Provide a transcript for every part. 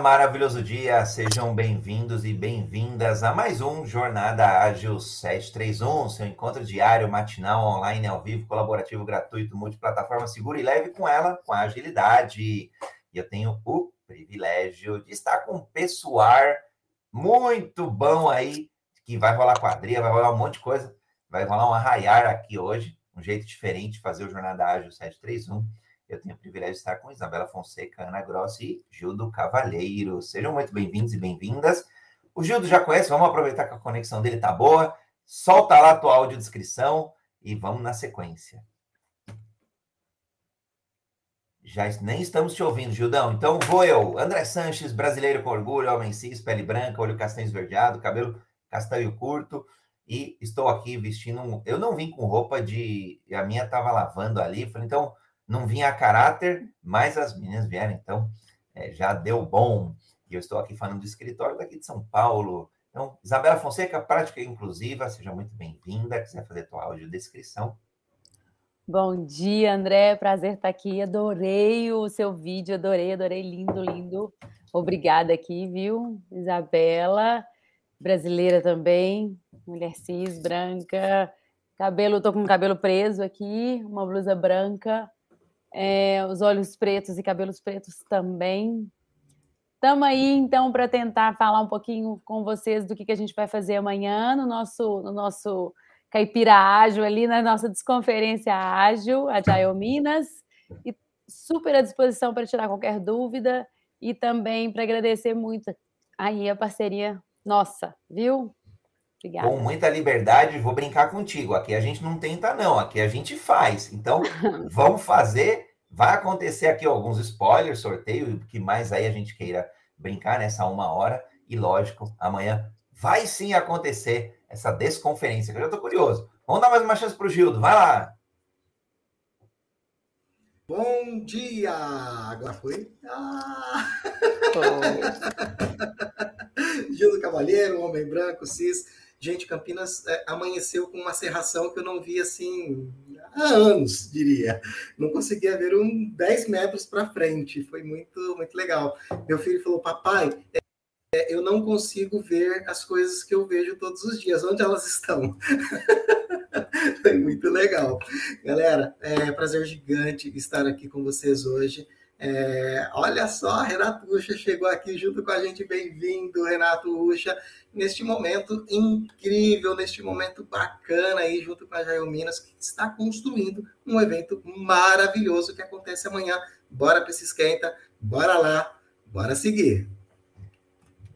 maravilhoso dia, sejam bem-vindos e bem-vindas a mais um Jornada Ágil 731, seu encontro diário, matinal, online, ao vivo, colaborativo, gratuito, multiplataforma, seguro e leve com ela, com agilidade. E eu tenho o privilégio de estar com um pessoal muito bom aí, que vai rolar quadrilha, vai rolar um monte de coisa, vai rolar um arraiar aqui hoje, um jeito diferente de fazer o Jornada Ágil 731 eu tenho o privilégio de estar com Isabela Fonseca, Ana Grossi e Gildo Cavalheiro. Sejam muito bem-vindos e bem-vindas. O Gildo já conhece, vamos aproveitar que a conexão dele tá boa. Solta lá a tua audiodescrição e vamos na sequência. Já nem estamos te ouvindo, Gildão. Então vou eu. André Sanches, brasileiro com orgulho, homem cis, pele branca, olho castanho esverdeado, cabelo castanho curto. E estou aqui vestindo um... Eu não vim com roupa de... A minha estava lavando ali. Falei, então não vinha a caráter, mas as meninas vieram, então é, já deu bom. E eu estou aqui falando do escritório daqui de São Paulo. Então, Isabela Fonseca, prática inclusiva, seja muito bem-vinda. Quiser fazer tua audiodescrição. Bom dia, André. Prazer estar aqui. Adorei o seu vídeo, adorei, adorei. Lindo, lindo. Obrigada aqui, viu? Isabela, brasileira também, mulher cis, branca. Cabelo, tô com o cabelo preso aqui, uma blusa branca é, os olhos pretos e cabelos pretos também. Estamos aí, então, para tentar falar um pouquinho com vocês do que, que a gente vai fazer amanhã no nosso, no nosso Caipira Ágil, ali na nossa desconferência ágil, Agile Minas. E super à disposição para tirar qualquer dúvida e também para agradecer muito aí a parceria nossa, viu? Obrigada. Com muita liberdade, vou brincar contigo. Aqui a gente não tenta, não. Aqui a gente faz. Então, vamos fazer. Vai acontecer aqui alguns spoilers, sorteio, o que mais aí a gente queira brincar nessa uma hora. E lógico, amanhã vai sim acontecer essa desconferência, que eu já estou curioso. Vamos dar mais uma chance para o Gildo. Vai lá. Bom dia! Agora foi? Ah! Gildo Cavalheiro, homem branco, cis Gente, Campinas é, amanheceu com uma serração que eu não vi assim há anos, diria. Não conseguia ver um 10 metros para frente. Foi muito, muito legal. Meu filho falou: Papai, é, eu não consigo ver as coisas que eu vejo todos os dias. Onde elas estão? Foi muito legal. Galera, é prazer gigante estar aqui com vocês hoje. É, olha só, Renato Ucha chegou aqui junto com a gente. Bem-vindo, Renato Ucha, neste momento incrível, neste momento bacana aí, junto com a Jail Minas, que está construindo um evento maravilhoso que acontece amanhã. Bora para esse esquenta, bora lá, bora seguir.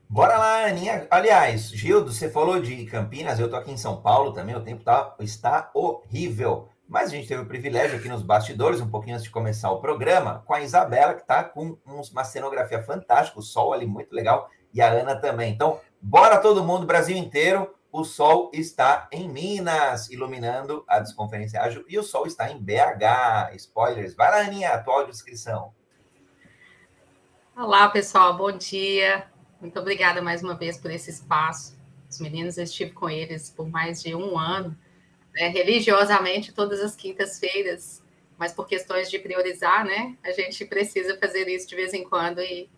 Bora lá, Aninha. Aliás, Gildo, você falou de Campinas, eu tô aqui em São Paulo também, o tempo tá, está horrível. Mas a gente teve o privilégio aqui nos bastidores, um pouquinho antes de começar o programa, com a Isabela, que está com uma cenografia fantástica, o sol ali muito legal, e a Ana também. Então, bora todo mundo, Brasil inteiro, o sol está em Minas, iluminando a desconferência ágil, e o sol está em BH. Spoilers. Vai lá, Aninha, atual descrição. Olá, pessoal, bom dia. Muito obrigada mais uma vez por esse espaço. Os meninos, eu estive com eles por mais de um ano né, religiosamente todas as quintas-feiras, mas por questões de priorizar, né, a gente precisa fazer isso de vez em quando e,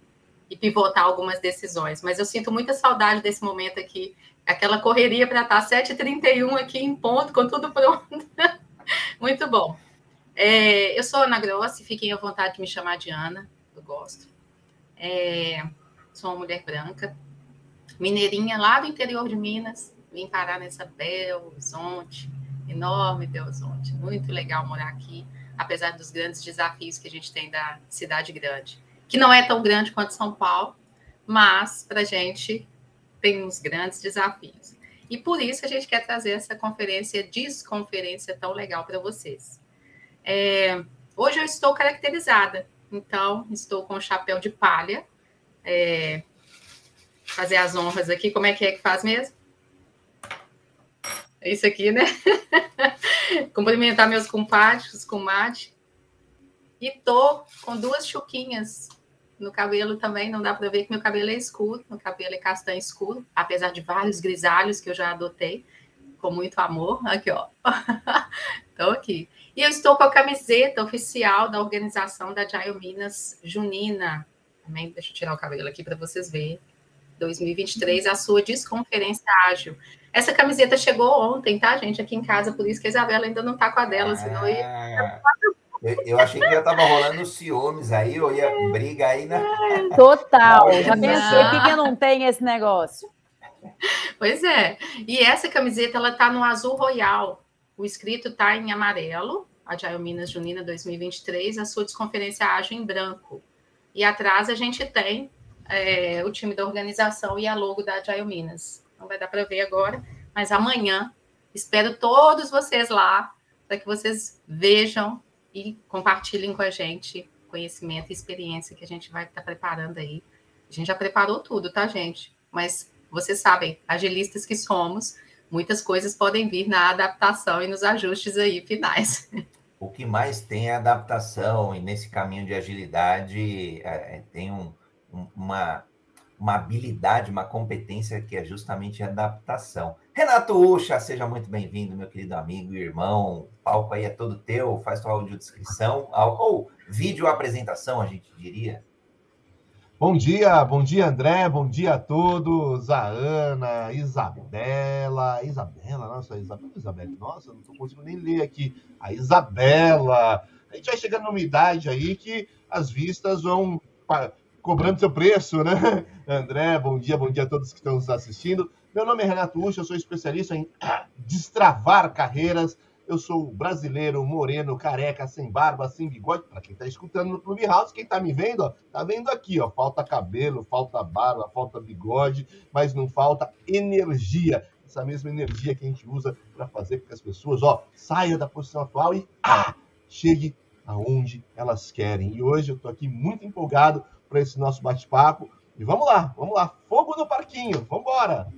e pivotar algumas decisões. Mas eu sinto muita saudade desse momento aqui, aquela correria para estar 7h31 aqui em ponto, com tudo pronto. Muito bom. É, eu sou Ana Grossi, fiquem à vontade de me chamar de Ana, eu gosto. É, sou uma mulher branca, mineirinha lá do interior de Minas, vim parar nessa Belo Horizonte, enorme Belo Horizonte. Muito legal morar aqui, apesar dos grandes desafios que a gente tem da cidade grande, que não é tão grande quanto São Paulo, mas para a gente tem uns grandes desafios. E por isso a gente quer trazer essa conferência, desconferência tão legal para vocês. É, hoje eu estou caracterizada, então estou com o chapéu de palha. É, fazer as honras aqui, como é que é que faz mesmo? É isso aqui, né? Cumprimentar meus compadres, comadres. E tô com duas chuquinhas no cabelo também. Não dá para ver que meu cabelo é escuro. Meu cabelo é castanho escuro, apesar de vários grisalhos que eu já adotei com muito amor. Aqui, ó. Estou aqui. E eu estou com a camiseta oficial da organização da Jaio Minas Junina. Também, deixa eu tirar o cabelo aqui para vocês verem. 2023, a sua desconferência ágil. Essa camiseta chegou ontem, tá, gente? Aqui em casa, por isso que a Isabela ainda não tá com a dela, senão ia. Ah, eu, eu achei que já tava rolando ciúmes aí, ou ia briga aí na. Total. Já pensei, por que não tem esse negócio? Pois é. E essa camiseta, ela tá no azul royal. O escrito tá em amarelo, Agile Minas Junina 2023, a sua desconferência ágil em branco. E atrás a gente tem é, o time da organização e a logo da Agile Minas. Não vai dar para ver agora, mas amanhã espero todos vocês lá para que vocês vejam e compartilhem com a gente conhecimento e experiência que a gente vai estar tá preparando aí. A gente já preparou tudo, tá, gente? Mas vocês sabem, agilistas que somos, muitas coisas podem vir na adaptação e nos ajustes aí finais. O que mais tem é adaptação, e nesse caminho de agilidade é, tem um, uma, uma habilidade, uma competência que é justamente a adaptação. Renato Ucha, seja muito bem-vindo, meu querido amigo e irmão. O palco aí é todo teu, faz tua audiodescrição, ou vídeo apresentação, a gente diria. Bom dia, bom dia, André, bom dia a todos, a Ana, Isabela, Isabela, nossa, Isabela, Isabela, nossa, não estou conseguindo nem ler aqui, a Isabela, a gente vai chegando numa idade aí que as vistas vão cobrando seu preço, né? André, bom dia, bom dia a todos que estão nos assistindo. Meu nome é Renato Ucha, eu sou especialista em destravar carreiras eu sou brasileiro, moreno, careca, sem barba, sem bigode. Para quem está escutando no Clubhouse, quem está me vendo, ó, tá vendo aqui, ó, falta cabelo, falta barba, falta bigode, mas não falta energia. Essa mesma energia que a gente usa para fazer com que as pessoas, ó, saiam da posição atual e ah, chegue aonde elas querem. E hoje eu estou aqui muito empolgado para esse nosso bate-papo. E vamos lá, vamos lá, fogo no parquinho, vamos embora!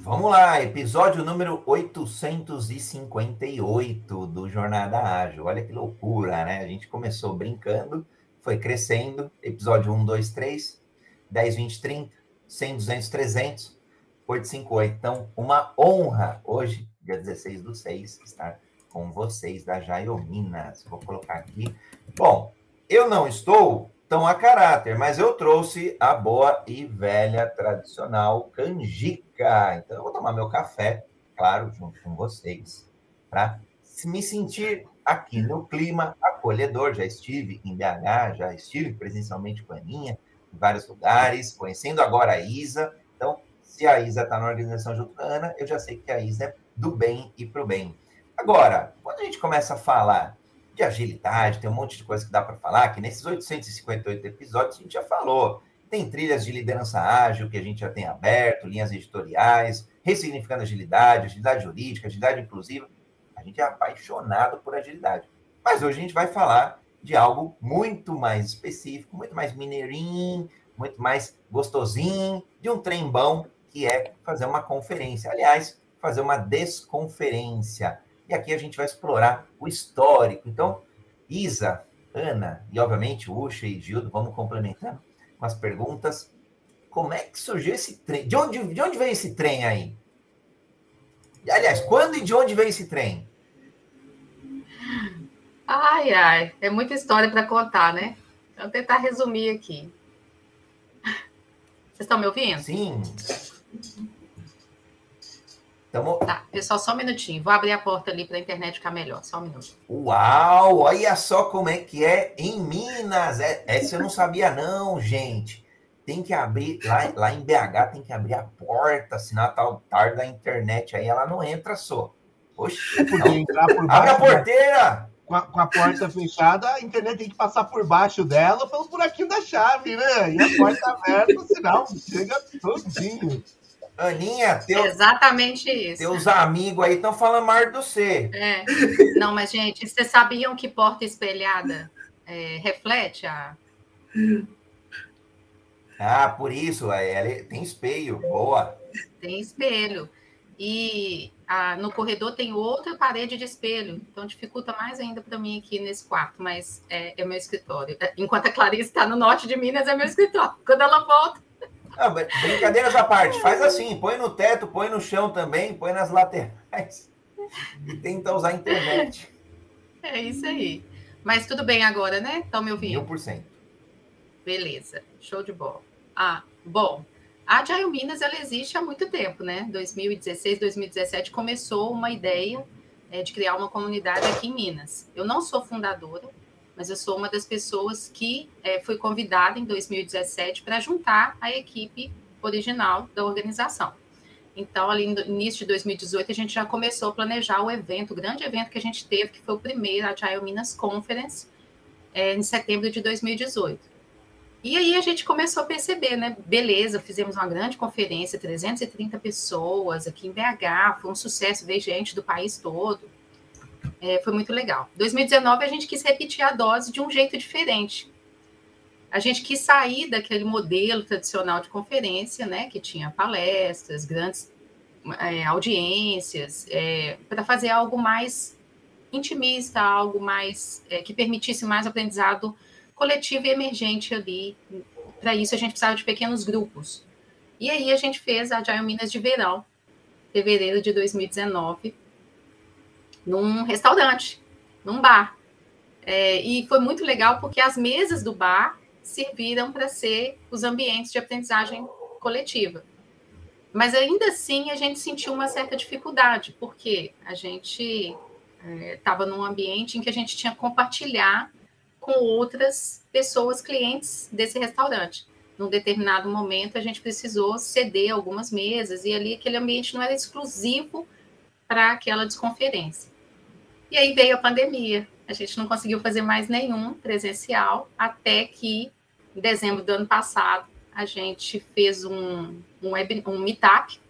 Vamos lá, episódio número 858 do Jornada Ágil. Olha que loucura, né? A gente começou brincando, foi crescendo. Episódio 1, 2, 3, 10, 20, 30, 100, 200, 300, 858. Então, uma honra hoje, dia 16 do 6, estar com vocês da Jaiominas. Vou colocar aqui. Bom, eu não estou tão a caráter, mas eu trouxe a boa e velha tradicional canjica. Então eu vou tomar meu café, claro, junto com vocês, para me sentir aqui no clima acolhedor. Já estive em BH, já estive presencialmente com a Aninha, em vários lugares, conhecendo agora a Isa. Então, se a Isa está na organização junto com a Ana, eu já sei que a Isa é do bem e para o bem. Agora, quando a gente começa a falar de agilidade, tem um monte de coisa que dá para falar, que nesses 858 episódios a gente já falou. Tem trilhas de liderança ágil que a gente já tem aberto, linhas editoriais, ressignificando agilidade, agilidade jurídica, agilidade inclusiva. A gente é apaixonado por agilidade. Mas hoje a gente vai falar de algo muito mais específico, muito mais mineirinho, muito mais gostosinho, de um trem bom, que é fazer uma conferência. Aliás, fazer uma desconferência. E aqui a gente vai explorar o histórico. Então, Isa, Ana e, obviamente, Ucha e Gildo, vamos complementando com as perguntas. Como é que surgiu esse trem? De onde, de onde veio esse trem aí? Aliás, quando e de onde veio esse trem? Ai, ai, é muita história para contar, né? Vou tentar resumir aqui. Vocês estão me ouvindo? Sim. Tamo... Tá, pessoal, só um minutinho. Vou abrir a porta ali para a internet ficar melhor. Só um minuto. Uau! Olha só como é que é em Minas. É, essa eu não sabia, não, gente. Tem que abrir, lá, lá em BH tem que abrir a porta, senão a tal tarde da internet aí ela não entra só. Poxa, entrar por baixo, Abre a porteira! Com a, com a, porta fechada, a internet tem que passar por baixo dela pelo buraquinho da chave, né? E a porta aberta, o sinal chega todinho. Aninha, teu, exatamente isso. Teus amigos aí estão falando mais do C. É. Não, mas, gente, vocês sabiam que porta espelhada é, reflete a. Ah, por isso, ela tem espelho, boa. Tem espelho. E a, no corredor tem outra parede de espelho, então dificulta mais ainda para mim aqui nesse quarto, mas é, é meu escritório. Enquanto a Clarice está no norte de Minas, é meu escritório. Quando ela volta, não, brincadeiras à parte, faz assim, põe no teto, põe no chão também, põe nas laterais e tenta usar a internet. É isso aí. Mas tudo bem agora, né? Estão me ouvindo? Mil por cento. Beleza, show de bola. Ah, bom, a Agile Minas ela existe há muito tempo, né? 2016, 2017 começou uma ideia é, de criar uma comunidade aqui em Minas. Eu não sou fundadora, mas eu sou uma das pessoas que é, foi convidada em 2017 para juntar a equipe original da organização. Então, ali no início de 2018, a gente já começou a planejar o evento, o grande evento que a gente teve, que foi o primeiro Agile Minas Conference, é, em setembro de 2018. E aí a gente começou a perceber, né? Beleza, fizemos uma grande conferência, 330 pessoas aqui em BH, foi um sucesso, ver gente do país todo. É, foi muito legal. 2019 a gente quis repetir a dose de um jeito diferente a gente quis sair daquele modelo tradicional de conferência, né, que tinha palestras, grandes é, audiências, é, para fazer algo mais intimista, algo mais é, que permitisse mais aprendizado coletivo e emergente ali. Para isso a gente precisava de pequenos grupos. E aí a gente fez a Agile Minas de Verão, fevereiro de 2019, num restaurante, num bar. É, e foi muito legal porque as mesas do bar serviram para ser os ambientes de aprendizagem coletiva. Mas ainda assim a gente sentiu uma certa dificuldade, porque a gente estava é, num ambiente em que a gente tinha que compartilhar com outras pessoas, clientes desse restaurante. Num determinado momento a gente precisou ceder algumas mesas e ali aquele ambiente não era exclusivo para aquela desconferência. E aí veio a pandemia. A gente não conseguiu fazer mais nenhum presencial até que em dezembro do ano passado, a gente fez um, um, web, um meetup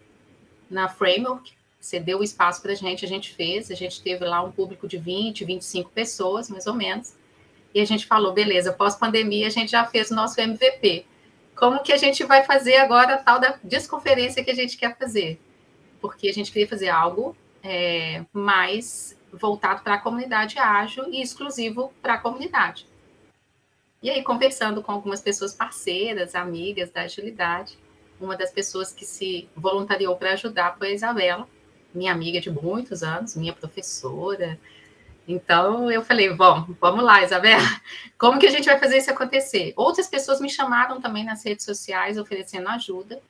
na Framework, cedeu o espaço para a gente, a gente fez, a gente teve lá um público de 20, 25 pessoas, mais ou menos, e a gente falou, beleza, pós-pandemia a gente já fez o nosso MVP. Como que a gente vai fazer agora a tal da desconferência que a gente quer fazer? Porque a gente queria fazer algo é, mais voltado para a comunidade ágil e exclusivo para a comunidade. E aí, conversando com algumas pessoas parceiras, amigas da agilidade, uma das pessoas que se voluntariou para ajudar foi a Isabela, minha amiga de muitos anos, minha professora. Então, eu falei, bom, vamos lá, Isabela, como que a gente vai fazer isso acontecer? Outras pessoas me chamaram também nas redes sociais oferecendo ajuda,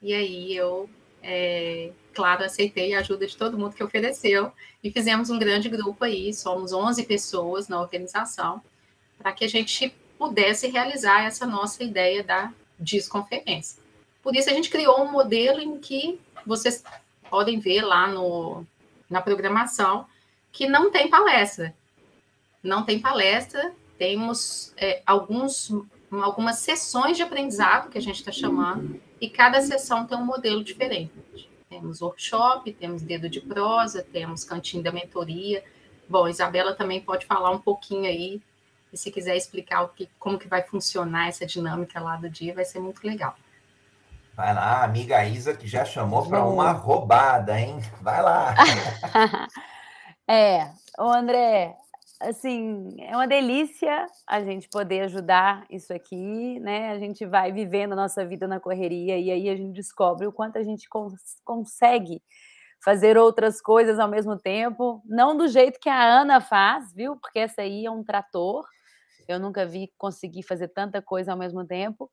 e aí eu, é, claro, aceitei a ajuda de todo mundo que ofereceu, e fizemos um grande grupo aí, somos 11 pessoas na organização, para que a gente pudesse realizar essa nossa ideia da desconferência. Por isso, a gente criou um modelo em que vocês podem ver lá no, na programação que não tem palestra. Não tem palestra, temos é, alguns, algumas sessões de aprendizado que a gente está chamando, e cada sessão tem um modelo diferente. Temos workshop, temos dedo de prosa, temos cantinho da mentoria. Bom, Isabela também pode falar um pouquinho aí e se quiser explicar o que, como que vai funcionar essa dinâmica lá do dia, vai ser muito legal. Vai lá, amiga Isa, que já chamou para uma roubada, hein? Vai lá. é, o André, assim, é uma delícia a gente poder ajudar isso aqui, né? A gente vai vivendo a nossa vida na correria e aí a gente descobre o quanto a gente cons consegue fazer outras coisas ao mesmo tempo, não do jeito que a Ana faz, viu? Porque essa aí é um trator, eu nunca vi conseguir fazer tanta coisa ao mesmo tempo,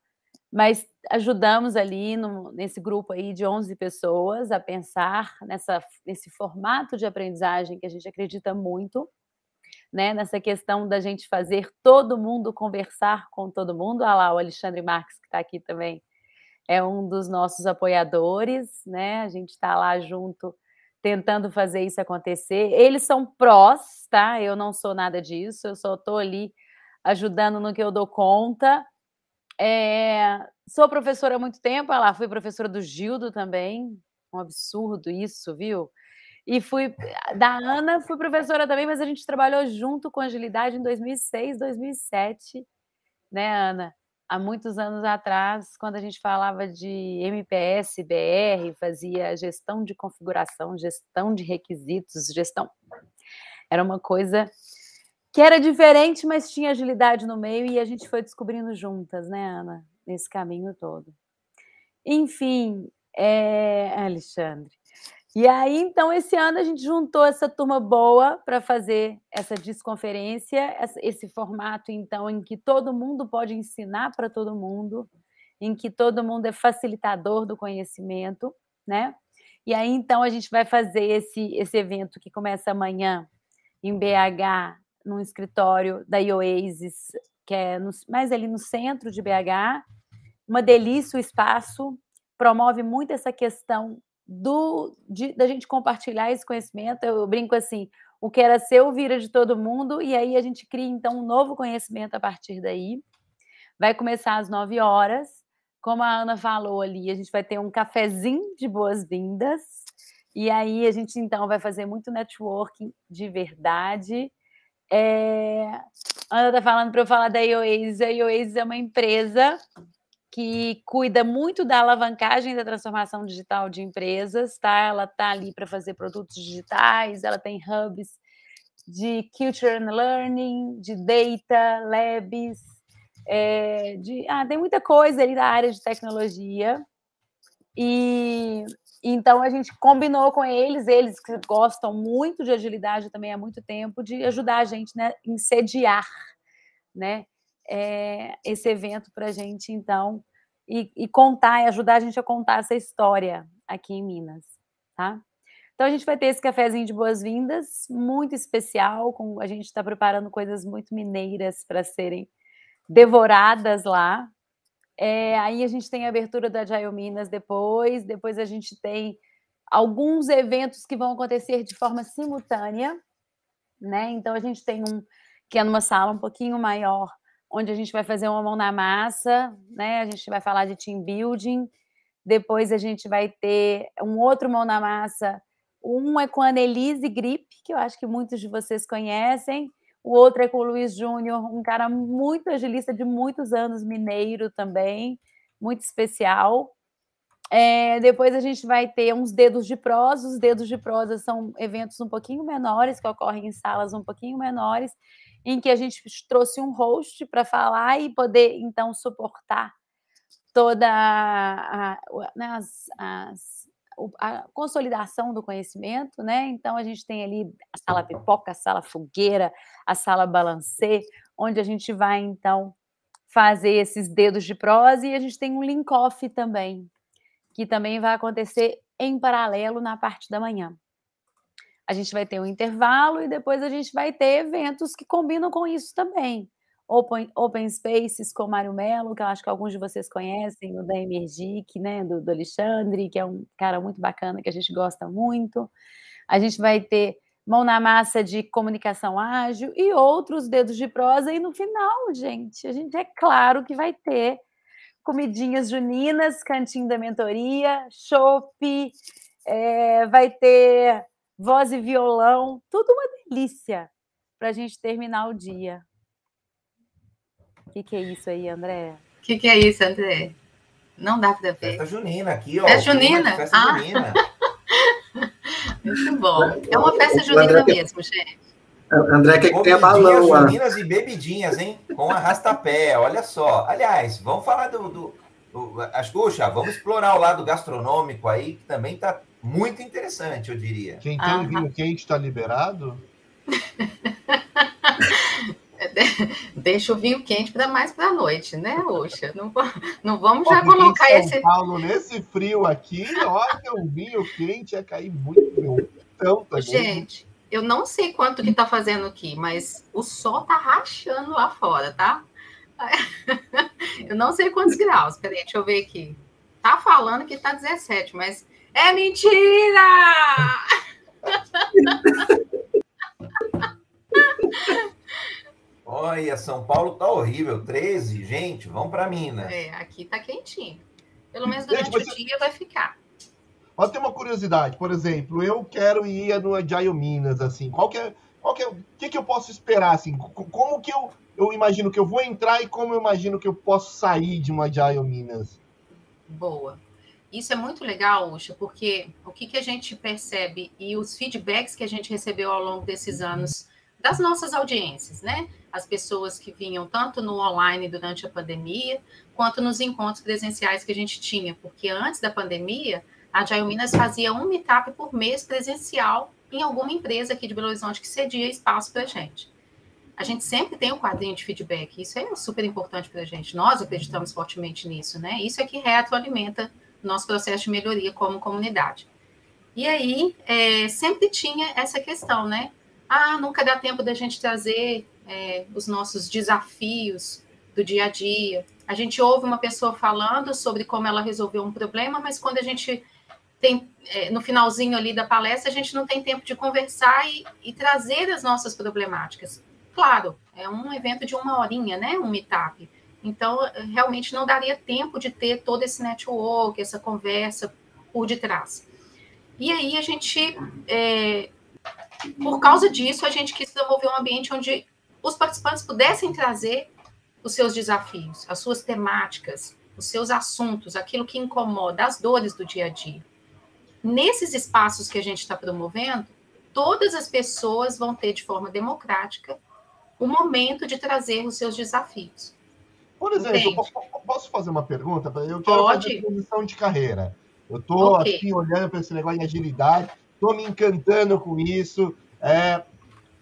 mas ajudamos ali no, nesse grupo aí de 11 pessoas a pensar nessa, nesse formato de aprendizagem que a gente acredita muito, né, nessa questão da gente fazer todo mundo conversar com todo mundo. Olha lá, o Alexandre Marques, que está aqui também, é um dos nossos apoiadores, né? A gente está lá junto tentando fazer isso acontecer. Eles são prós, tá? Eu não sou nada disso, eu só estou ali ajudando no que eu dou conta. É, sou professora há muito tempo, lá, fui professora do Gildo também, um absurdo isso, viu? E fui da Ana, fui professora também, mas a gente trabalhou junto com agilidade em 2006, 2007, né, Ana? Há muitos anos atrás, quando a gente falava de MPS, BR, fazia gestão de configuração, gestão de requisitos, gestão. Era uma coisa que era diferente, mas tinha agilidade no meio e a gente foi descobrindo juntas, né, Ana, nesse caminho todo. Enfim, é... Alexandre, E aí, então, esse ano a gente juntou essa turma boa para fazer essa desconferência, esse formato, então, em que todo mundo pode ensinar para todo mundo, em que todo mundo é facilitador do conhecimento, né? E aí, então, a gente vai fazer esse, esse evento que começa amanhã em BH, num escritório da Oasis, que é no, mais ali no centro de BH. Uma delícia o espaço, promove muito essa questão do de, da gente compartilhar esse conhecimento. Eu brinco assim, o que era seu vira de todo mundo, e aí a gente cria então um novo conhecimento a partir daí. Vai começar às 9 horas. Como a Ana falou ali, a gente vai ter um cafezinho de boas-vindas. E aí a gente então vai fazer muito networking de verdade. É... Ana está falando para eu falar da Oasis. A Oasis é uma empresa que cuida muito da alavancagem da transformação digital de empresas, tá? Ela tá ali para fazer produtos digitais, ela tem hubs de culture and learning, de data, labs, é, de, ah, tem muita coisa ali da área de tecnologia. E então a gente combinou com eles, eles que gostam muito de agilidade também há muito tempo, de ajudar a gente né, em sediar, né? É, esse evento para a gente, então, e, e, contar, e ajudar a gente a contar essa história aqui em Minas, tá? Então, a gente vai ter esse cafezinho de boas-vindas, muito especial, com, a gente está preparando coisas muito mineiras para serem devoradas lá. É, aí a gente tem a abertura da Jail Minas depois, depois a gente tem alguns eventos que vão acontecer de forma simultânea, né? Então a gente tem um que é numa sala um pouquinho maior, onde a gente vai fazer uma mão na massa, né? A gente vai falar de team building. Depois a gente vai ter um outro mão na massa. Um é com a Annelise Grip, que eu acho que muitos de vocês conhecem. O outro é com o Luiz Júnior, um cara muito agilista de muitos anos, mineiro também, muito especial. É, depois a gente vai ter uns dedos de prosa. Os dedos de prosa são eventos um pouquinho menores, que ocorrem em salas um pouquinho menores, em que a gente trouxe um host para falar e poder, então, suportar toda a, a, né, as, as, a, consolidação do conhecimento, né? Então, a gente tem ali a sala pipoca, a sala fogueira, a sala balancê, onde a gente vai, então, fazer esses dedos de prosa e a gente tem um link-off também, que também vai acontecer em paralelo na parte da manhã a gente vai ter um intervalo e depois a gente vai ter eventos que combinam com isso também. Open, open Spaces com Mário Melo, que eu acho que alguns de vocês conhecem, o da Emergic, né, do, do Alexandre, que é um cara muito bacana, que a gente gosta muito. A gente vai ter mão na massa de comunicação ágil e outros dedos de prosa. E no final, gente, a gente é claro que vai ter comidinhas juninas, cantinho da mentoria, chopp, é, vai ter voz e violão, tudo uma delícia para a gente terminar o dia. O que, que, é isso aí, André? O que, que, é isso, André? Não dá para ver. Festa junina aqui, ó. Festa junina? Festa ah. junina. Muito bom. É uma festa junina mesmo, gente. André quer que tenha balão lá. Juninas e bebidinhas, hein? Com arrastapé, olha só. Aliás, vamos falar do... do, do as vamos explorar o lado gastronômico aí, que também está muito interessante, eu diria. Quem tem ah, vinho quente está liberado? Deixa o vinho quente para mais para a noite, né, Oxa? Não, não vamos já colocar São esse. Paulo, nesse frio aqui, olha, o vinho quente ia cair muito. Tá Gente, eu não sei quanto que tá fazendo aqui, mas o sol tá rachando lá fora, tá? Eu não sei quantos graus. Peraí, deixa eu ver aqui. Tá falando que tá 17, mas é mentira! Olha, São Paulo tá horrível. 13, gente, vamos para Minas. É, aqui tá quentinho. Pelo menos durante gente, você... o dia vai ficar. Mas tem uma curiosidade, por exemplo, eu quero ir no Agile Minas, assim, qual que é, qual que é, o que, que eu posso esperar, assim, como que eu, eu imagino que eu vou entrar e como eu imagino que eu posso sair de uma Agile Minas? Boa. Isso é muito legal, Ucha, porque o que, que a gente percebe e os feedbacks que a gente recebeu ao longo desses anos das nossas audiências, né? As pessoas que vinham tanto no online durante a pandemia, quanto nos encontros presenciais que a gente tinha, porque antes da pandemia, a Agile Minas fazia um meetup por mês presencial em alguma empresa aqui de Belo Horizonte que cedia espaço para a gente. A gente sempre tem um quadrinho de feedback, isso é super importante para a gente. Nós acreditamos fortemente nisso, né? Isso é que retroalimenta nosso processo de melhoria como comunidade. E aí, é, sempre tinha essa questão, né? Ah, nunca dá tempo da gente trazer é, os nossos desafios do dia a dia. A gente ouve uma pessoa falando sobre como ela resolveu um problema, mas quando a gente tem, é, no finalzinho ali da palestra, a gente não tem tempo de conversar e, e, trazer as nossas problemáticas. Claro, é um evento de uma horinha, né? Um meetup. Então, realmente não daria tempo de ter todo esse network, essa conversa por detrás. E aí a gente, é, por causa disso, a gente quis desenvolver um ambiente onde os participantes pudessem trazer os seus desafios, as suas temáticas, os seus assuntos, aquilo que incomoda, as dores do dia a dia. Nesses espaços que a gente está promovendo, todas as pessoas vão ter de forma democrática o momento de trazer os seus desafios. Por exemplo, posso, posso fazer uma pergunta? Eu quero Pode. fazer transição de carreira. Eu estou okay. aqui olhando para esse negócio de agilidade, estou me encantando com isso. É,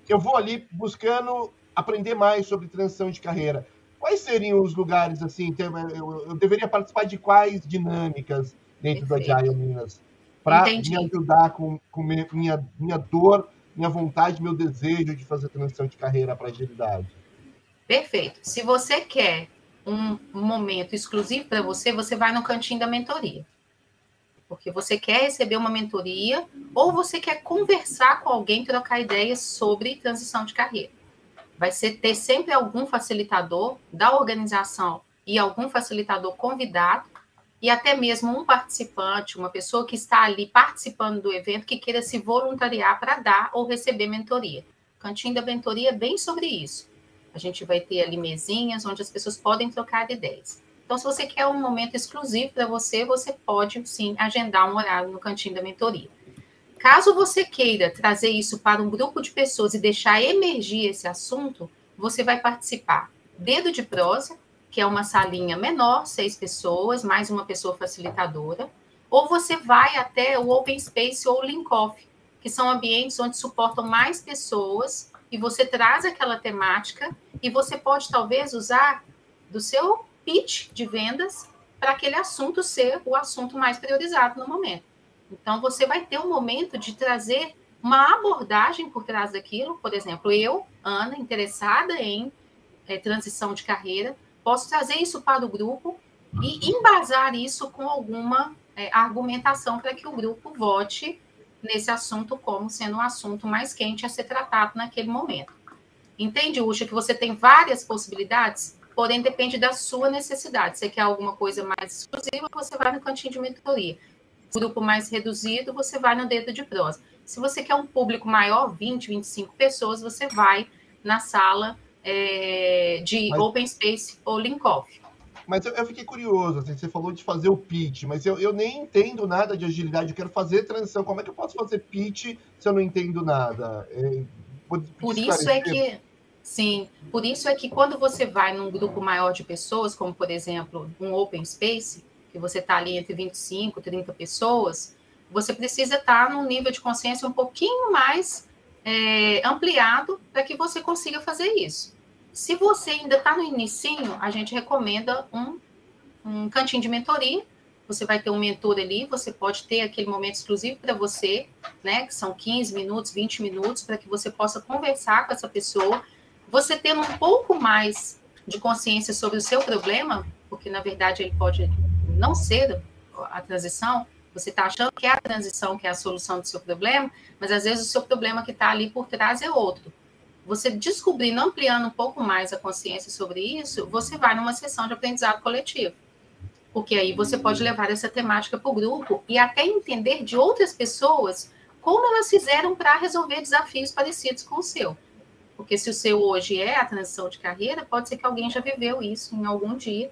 eu vou ali buscando aprender mais sobre transição de carreira. Quais seriam os lugares assim? Eu, eu deveria participar de quais dinâmicas dentro Perfeito. do Agile Minas para me ajudar com, com minha, minha dor, minha vontade, meu desejo de fazer transição de carreira para agilidade? Perfeito. Se você quer um momento exclusivo para você, você vai no cantinho da mentoria porque você quer receber uma mentoria ou você quer conversar com alguém, trocar ideias sobre transição de carreira. Vai ser ter sempre algum facilitador da organização e algum facilitador convidado e até mesmo um participante, uma pessoa que está ali participando do evento que queira se voluntariar para dar ou receber mentoria. Cantinho da Mentoria é bem sobre isso. A gente vai ter ali mesinhas onde as pessoas podem trocar ideias. Então, se você quer um momento exclusivo para você, você pode sim agendar um horário no cantinho da mentoria. Caso você queira trazer isso para um grupo de pessoas e deixar emergir esse assunto, você vai participar Dedo de Prosa, que é uma salinha menor, seis pessoas, mais uma pessoa facilitadora, ou você vai até o Open Space ou Linkoff, que são ambientes onde suportam mais pessoas e você traz aquela temática e você pode talvez usar do seu pitch de vendas para aquele assunto ser o assunto mais priorizado no momento. Então, você vai ter um momento de trazer uma abordagem por trás daquilo. Por exemplo, eu, Ana, interessada em é, transição de carreira, posso trazer isso para o grupo e embasar isso com alguma é, argumentação para que o grupo vote nesse assunto como sendo um assunto mais quente a ser tratado naquele momento. Entende, Ucha, que você tem várias possibilidades? porém depende da sua necessidade. Você quer alguma coisa mais exclusiva, você vai no cantinho de mentoria. Grupo mais reduzido, você vai no dedo de prosa. Se você quer um público maior, 20, 25 pessoas, você vai na sala é, de mas, Open Space ou Linkoff. Mas eu, eu, fiquei curioso, assim, você falou de fazer o pitch, mas eu, eu nem entendo nada de agilidade, eu quero fazer transição. Como é que eu posso fazer pitch se eu não entendo nada? É, Por isso é que Sim, por isso é que quando você vai num grupo maior de pessoas, como por exemplo um open space, que você está ali entre 25, 30 pessoas, você precisa estar tá num nível de consciência um pouquinho mais é, ampliado para que você consiga fazer isso. Se você ainda está no inicinho, a gente recomenda um, um cantinho de mentoria. Você vai ter um mentor ali, você pode ter aquele momento exclusivo para você, né? Que são 15 minutos, 20 minutos, para que você possa conversar com essa pessoa você tendo um pouco mais de consciência sobre o seu problema, porque na verdade ele pode não ser a transição, você está achando que é a transição que é a solução do seu problema, mas às vezes o seu problema que está ali por trás é outro. Você descobrindo, ampliando um pouco mais a consciência sobre isso, você vai numa sessão de aprendizado coletivo. Porque aí você pode levar essa temática para o grupo e até entender de outras pessoas como elas fizeram para resolver desafios parecidos com o seu. Porque se o seu hoje é a transição de carreira, pode ser que alguém já viveu isso em algum dia.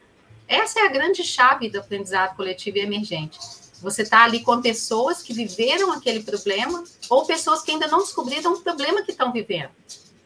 Essa é a grande chave do aprendizado coletivo e emergente. Você está ali com pessoas que viveram aquele problema ou pessoas que ainda não descobriram o problema que estão vivendo.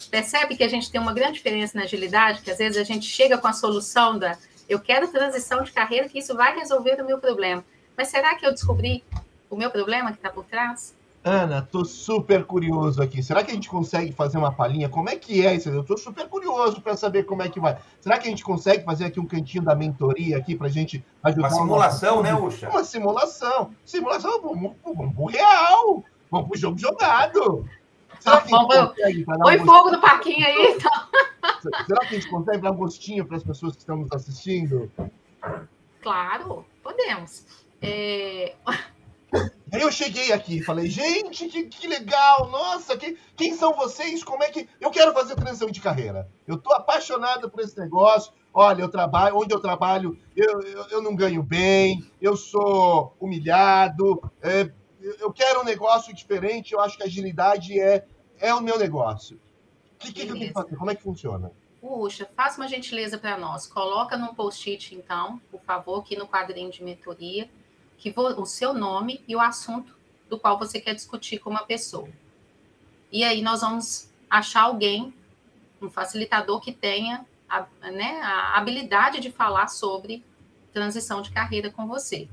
Percebe que a gente tem uma grande diferença na agilidade, que às vezes a gente chega com a solução da eu quero transição de carreira, que isso vai resolver o meu problema. Mas será que eu descobri o meu problema que está por trás? Ana, tô super curioso aqui. Será que a gente consegue fazer uma palhinha? Como é que é isso? Eu tô super curioso para saber como é que vai. Será que a gente consegue fazer aqui um cantinho da mentoria aqui para a gente ajudar? Uma simulação, né, Ucha? Uma simulação. Simulação, vamos, vamos pro real. Vamos pro jogo jogado. Será que a gente consegue? Põe um fogo no parquinho aí, então. Será que a gente consegue dar um gostinho para as pessoas que estão nos assistindo? Claro, podemos. É... Aí eu cheguei aqui e falei, gente, que, que legal, nossa, que, quem são vocês? Como é que. Eu quero fazer transição de carreira. Eu tô apaixonado por esse negócio. Olha, eu trabalho, onde eu trabalho, eu, eu, eu não ganho bem, eu sou humilhado, é, eu quero um negócio diferente, eu acho que agilidade é, é o meu negócio. O que, que, eu tenho que fazer? Como é que funciona? Puxa, faça uma gentileza para nós. Coloca num post-it, então, por favor, aqui no quadrinho de mentoria que o seu nome e o assunto do qual você quer discutir com uma pessoa. E aí nós vamos achar alguém, um facilitador que tenha a, né, a habilidade de falar sobre transição de carreira com você.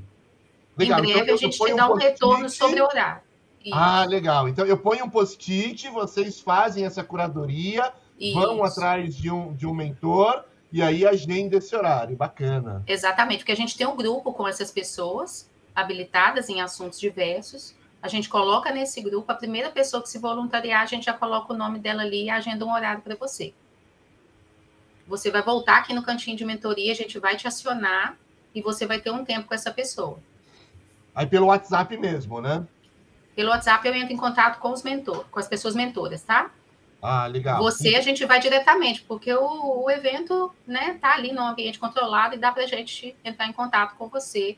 Legal. Em breve então, a gente te dá um, um retorno sobre o horário. Isso. Ah, legal. Então eu ponho um post-it, vocês fazem essa curadoria, Isso. vão atrás de um, de um mentor e aí agenda esse horário. Bacana. Exatamente, porque a gente tem um grupo com essas pessoas habilitadas em assuntos diversos. A gente coloca nesse grupo, a primeira pessoa que se voluntariar, a gente já coloca o nome dela ali e agenda um horário para você. Você vai voltar aqui no cantinho de mentoria, a gente vai te acionar e você vai ter um tempo com essa pessoa. Aí pelo WhatsApp mesmo, né? Pelo WhatsApp eu entro em contato com os mentores, com as pessoas mentoras, tá? Ah, legal. Você a gente vai diretamente, porque o, o evento, né, tá ali no ambiente controlado e dá pra gente entrar em contato com você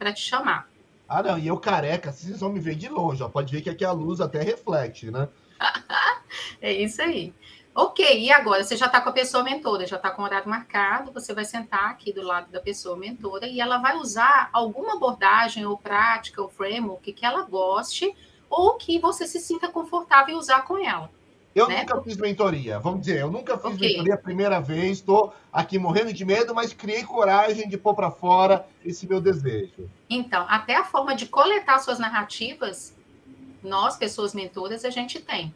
para te chamar. Ah, não, e eu careca, vocês vão me ver de longe, ó. Pode ver que aqui a luz até reflete, né? é isso aí. Ok, e agora você já está com a pessoa mentora, já está com o horário marcado, você vai sentar aqui do lado da pessoa mentora e ela vai usar alguma abordagem ou prática ou framework que ela goste ou que você se sinta confortável em usar com ela. Eu né? nunca fiz mentoria, vamos dizer, eu nunca fiz okay. mentoria a primeira vez, estou aqui morrendo de medo, mas criei coragem de pôr para fora esse meu desejo. Então, até a forma de coletar suas narrativas, nós, pessoas mentoras, a gente tem,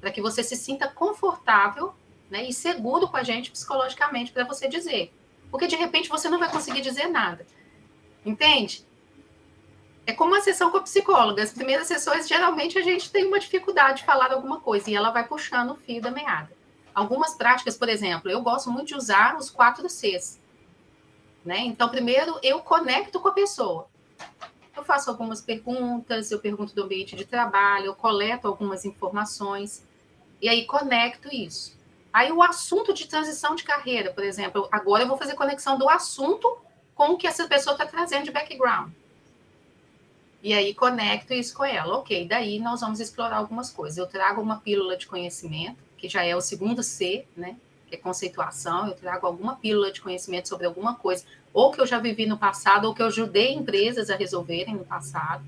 para que você se sinta confortável né, e seguro com a gente psicologicamente para você dizer. Porque de repente você não vai conseguir dizer nada. Entende? É como uma sessão com a psicóloga. As primeiras sessões, geralmente, a gente tem uma dificuldade de falar alguma coisa e ela vai puxando o fio da meada. Algumas práticas, por exemplo, eu gosto muito de usar os quatro Cs. Né? Então, primeiro, eu conecto com a pessoa. Eu faço algumas perguntas, eu pergunto do ambiente de trabalho, eu coleto algumas informações e aí conecto isso. Aí o assunto de transição de carreira, por exemplo, agora eu vou fazer conexão do assunto com o que essa pessoa está trazendo de background. E aí conecto isso com ela. Ok, daí nós vamos explorar algumas coisas. Eu trago uma pílula de conhecimento, que já é o segundo C, né? Que é conceituação. Eu trago alguma pílula de conhecimento sobre alguma coisa, ou que eu já vivi no passado, ou que eu ajudei empresas a resolverem no passado.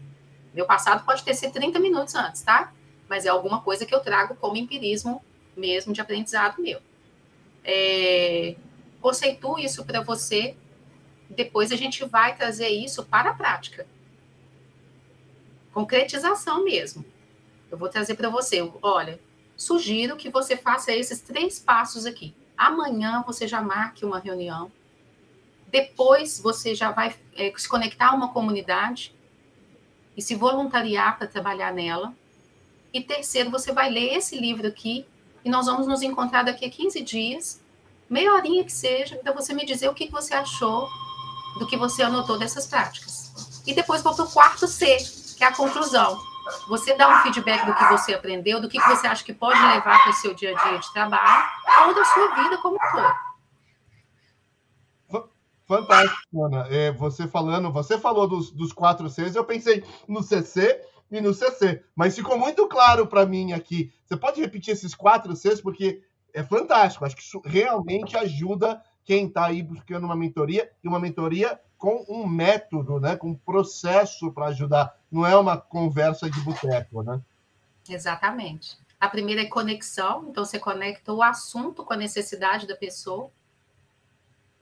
Meu passado pode ter sido 30 minutos antes, tá? Mas é alguma coisa que eu trago como empirismo mesmo de aprendizado meu. É, conceituo isso para você, depois a gente vai trazer isso para a prática concretização mesmo. Eu vou trazer para você, olha, sugiro que você faça esses três passos aqui. Amanhã você já marque uma reunião. Depois você já vai é, se conectar a uma comunidade e se voluntariar para trabalhar nela. E terceiro, você vai ler esse livro aqui e nós vamos nos encontrar daqui a 15 dias, meia horinha que seja, para você me dizer o que você achou do que você anotou dessas práticas. E depois vou para o quarto C, que é a conclusão. Você dá um feedback do que você aprendeu, do que você acha que pode levar para o seu dia a dia de trabalho, ou da sua vida como for. Fantástico, Ana. É, você falando, você falou dos, dos quatro Cs, eu pensei no CC e no CC, mas ficou muito claro para mim aqui. Você pode repetir esses quatro Cs, porque é fantástico. Acho que isso realmente ajuda quem está aí buscando uma mentoria e uma mentoria com um método, né, com um processo para ajudar. Não é uma conversa de boteco, né? Exatamente. A primeira é conexão, então você conecta o assunto com a necessidade da pessoa.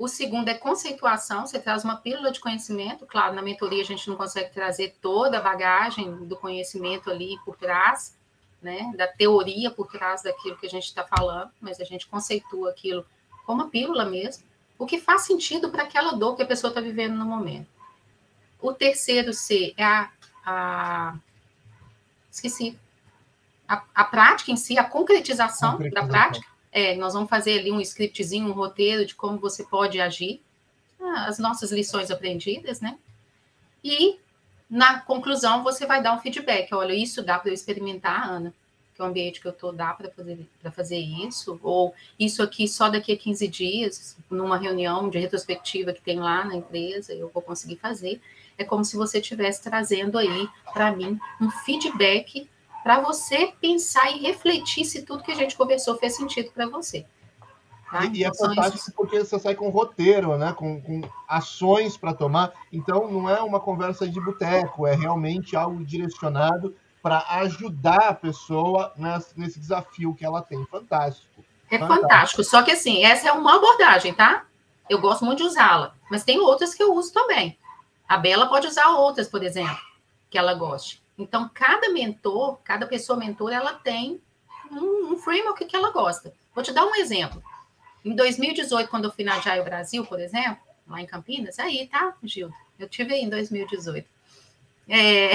O segundo é conceituação, você traz uma pílula de conhecimento. Claro, na mentoria a gente não consegue trazer toda a bagagem do conhecimento ali por trás, né, da teoria por trás daquilo que a gente está falando, mas a gente conceitua aquilo como uma pílula mesmo, o que faz sentido para aquela dor que a pessoa está vivendo no momento. O terceiro C é a, a esqueci, a, a, prática em si, a concretização, concretização. da prática. É, nós vamos fazer ali um scriptzinho, um roteiro de como você pode agir, ah, as nossas lições aprendidas, né? E na conclusão você vai dar um feedback. Olha, isso dá para eu experimentar, Ana, que é o ambiente que eu estou, dá para fazer, fazer isso, ou isso aqui só daqui a 15 dias, numa reunião de retrospectiva que tem lá na empresa, eu vou conseguir fazer. É como se você estivesse trazendo aí para mim um feedback para você pensar e refletir se tudo que a gente conversou fez sentido para você. Tá? E, e, é então, fantástico porque você sai com roteiro, né? com, com ações para tomar. Então, não é uma conversa de boteco, é realmente algo direcionado para ajudar a pessoa nesse, nesse, desafio que ela tem. Fantástico. É fantástico. fantástico. Só que, assim, essa é uma abordagem, tá? Eu gosto muito de usá-la, mas tem outras que eu uso também. A Bela pode usar outras, por exemplo, que ela goste. Então, cada mentor, cada pessoa mentora, ela tem um, um framework que ela gosta. Vou te dar um exemplo. Em 2018, quando eu fui na Agile Brasil, por exemplo, lá em Campinas, aí, tá, Gildo? Eu tive aí em 2018. É,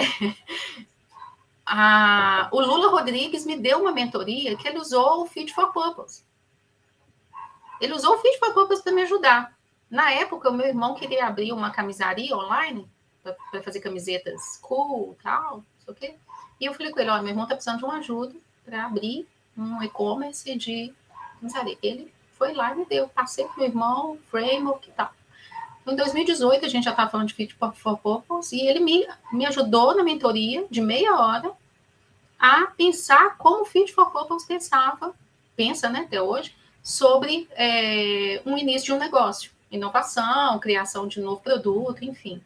a, o Lula Rodrigues me deu uma mentoria que ele usou o Fit for Purpose. Ele usou o Fit for Purpose para me ajudar. Na época, o meu irmão queria abrir uma camisaria online para fazer camisetas cool tal sei o quê. E eu falei com ele, olha, meu irmão tá precisando de uma ajuda para abrir um e-commerce de pensaria. Ele foi lá e deu, passei com meu irmão, framework e tal. Em 2018, a gente já estava falando de Fit for Purpose, e ele me, me ajudou na mentoria de meia hora a pensar como o Fit for Purpose pensava, pensa, né, até hoje, sobre é, um início de um negócio, inovação, criação de um novo produto, enfim.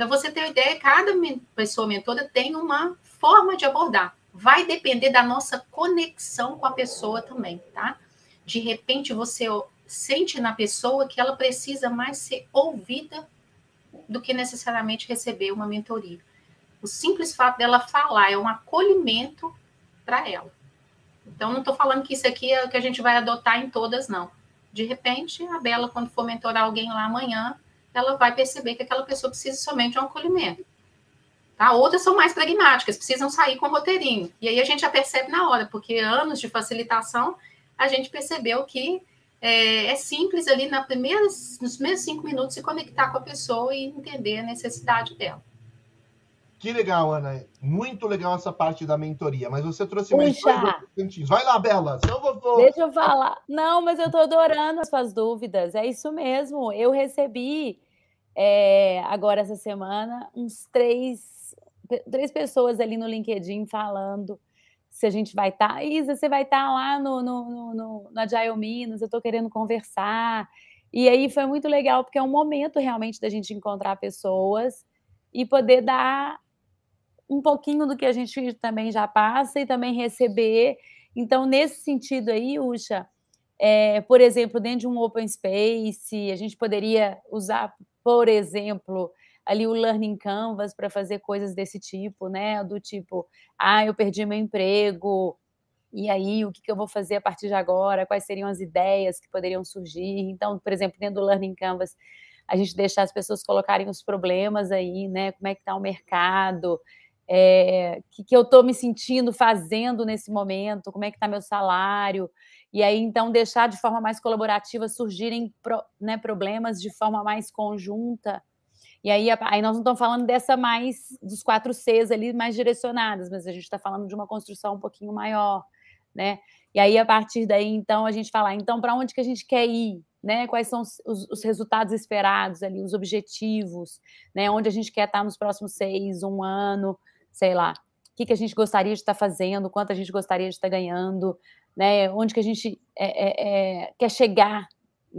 Para você ter uma ideia, cada pessoa mentora tem uma forma de abordar. Vai depender da nossa conexão com a pessoa também, tá? De repente você sente na pessoa que ela precisa mais ser ouvida do que necessariamente receber uma mentoria. O simples fato dela falar é um acolhimento para ela. Então, não estou falando que isso aqui é o que a gente vai adotar em todas, não. De repente, a Bela, quando for mentorar alguém lá amanhã, ela vai perceber que aquela pessoa precisa somente de um acolhimento. Tá? Outras são mais pragmáticas, precisam sair com o roteirinho. E aí a gente já percebe na hora, porque anos de facilitação, a gente percebeu que é, é simples ali na primeiras, nos primeiros cinco minutos se conectar com a pessoa e entender a necessidade dela. Que legal, Ana. Muito legal essa parte da mentoria. Mas você trouxe mais dois Vai lá, Bela. Deixa eu falar. Não, mas eu estou adorando as suas dúvidas. É isso mesmo. Eu recebi é, agora essa semana uns três, três pessoas ali no LinkedIn falando se a gente vai estar. Tá... Isa, você vai estar tá lá no, no, no, no, no Agile Minas, eu estou querendo conversar. E aí foi muito legal, porque é um momento realmente da gente encontrar pessoas e poder dar um pouquinho do que a gente também já passa e também receber. Então, nesse sentido aí, Ucha, é, por exemplo, dentro de um open space, a gente poderia usar, por exemplo, ali o Learning Canvas para fazer coisas desse tipo, né? Do tipo, ah, eu perdi meu emprego, e aí o que, que eu vou fazer a partir de agora? Quais seriam as ideias que poderiam surgir? Então, por exemplo, dentro do Learning Canvas, a gente deixar as pessoas colocarem os problemas aí, né? Como é que está o mercado? É, que, que eu estou me sentindo fazendo nesse momento, como é que está meu salário, e aí então deixar de forma mais colaborativa surgirem pro, né, problemas de forma mais conjunta. E aí, aí nós não estamos falando dessa mais dos quatro Cs ali mais direcionadas, mas a gente está falando de uma construção um pouquinho maior, né? E aí, a partir daí, então, a gente fala, então, para onde que a gente quer ir? Né? Quais são os, os, resultados esperados ali, os objetivos, né? Onde a gente quer estar nos próximos seis, um ano, sei lá, o que, que a gente gostaria de estar fazendo, quanto a gente gostaria de estar ganhando, né? Onde que a gente é, é, é, quer chegar,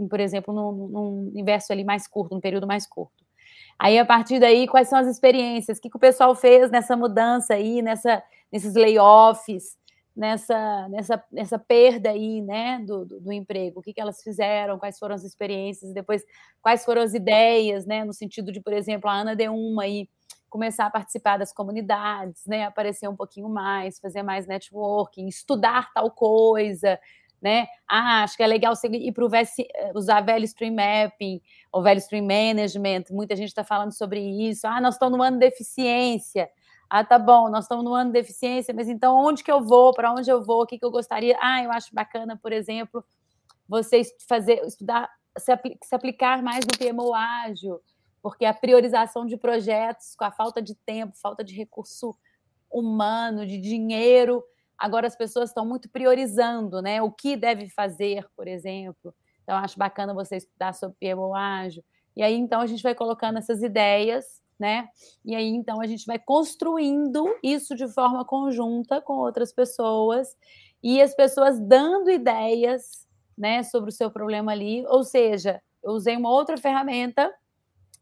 por exemplo, num, num universo ali mais curto, num período mais curto. Aí, a partir daí, quais são as experiências? O que, que o pessoal fez nessa mudança aí, nessa, nesses layoffs? nessa, nessa, nessa perda aí, né, do, do, do, emprego, o que, que elas fizeram, quais foram as experiências, depois quais foram as ideias, né, no sentido de, por exemplo, a Ana deu uma aí, começar a participar das comunidades, né, aparecer um pouquinho mais, fazer mais networking, estudar tal coisa, né, ah, acho que é legal ir para usar velho stream mapping, ou velho stream management, muita gente está falando sobre isso, ah, nós estamos no ano de eficiência, ah, tá bom, nós estamos no ano de deficiência, mas então onde que eu vou? Para onde eu vou? O que, que eu gostaria? Ah, eu acho bacana, por exemplo, você fazer, estudar, se, apl se aplicar mais no PMO ágil, porque a priorização de projetos, com a falta de tempo, falta de recurso humano, de dinheiro, agora as pessoas estão muito priorizando, né? O que deve fazer, por exemplo. Então, acho bacana você estudar sobre PMO ágil. E aí, então, a gente vai colocando essas ideias né? E aí então a gente vai construindo isso de forma conjunta com outras pessoas e as pessoas dando ideias, né, sobre o seu problema ali, ou seja, eu usei uma outra ferramenta,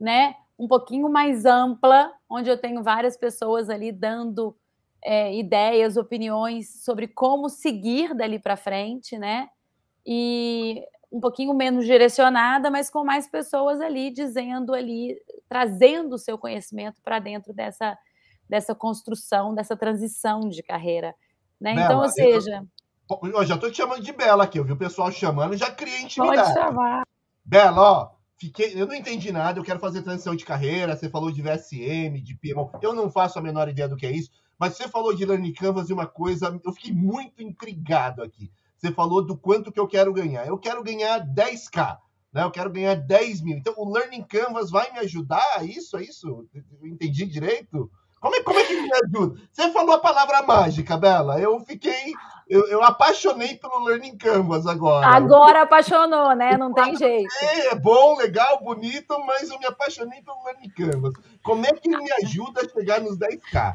né, um pouquinho mais ampla, onde eu tenho várias pessoas ali dando é, ideias, opiniões sobre como seguir dali para frente, né? E um pouquinho menos direcionada, mas com mais pessoas ali dizendo ali, trazendo o seu conhecimento para dentro dessa, dessa construção, dessa transição de carreira. Né? Bela, então, ou seja. Eu, eu já estou te chamando de Bela aqui, eu vi o pessoal chamando, já criei intimidade. Pode chamar. Bela, ó, fiquei, eu não entendi nada, eu quero fazer transição de carreira, você falou de VSM, de PMO, eu não faço a menor ideia do que é isso, mas você falou de Learning Canvas e uma coisa, eu fiquei muito intrigado aqui. Você falou do quanto que eu quero ganhar. Eu quero ganhar 10k, né? Eu quero ganhar 10 mil. Então, o Learning Canvas vai me ajudar a isso? É isso? Eu entendi direito? Como é, como é que me ajuda? Você falou a palavra mágica, Bela. Eu fiquei. Eu, eu apaixonei pelo Learning Canvas agora. Agora apaixonou, né? Não tem jeito. É, bom, legal, bonito, mas eu me apaixonei pelo Learning Canvas. Como é que ele me ajuda a chegar nos 10K?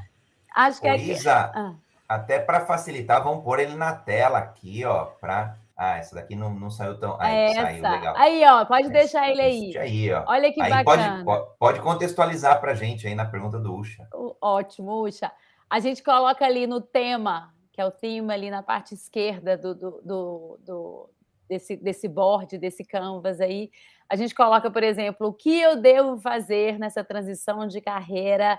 Acho que é. Isa, ah. Até para facilitar, vamos pôr ele na tela aqui, ó, para ah, essa daqui não, não saiu tão. Ah, essa. saiu legal. Aí, ó, pode essa, deixar ele aí. aí ó. Olha que aí bacana. Pode, pode contextualizar para gente aí na pergunta do Ucha. Ótimo, Ucha. A gente coloca ali no tema, que é o tema ali na parte esquerda do, do, do, do desse, desse board, desse canvas aí. A gente coloca, por exemplo, o que eu devo fazer nessa transição de carreira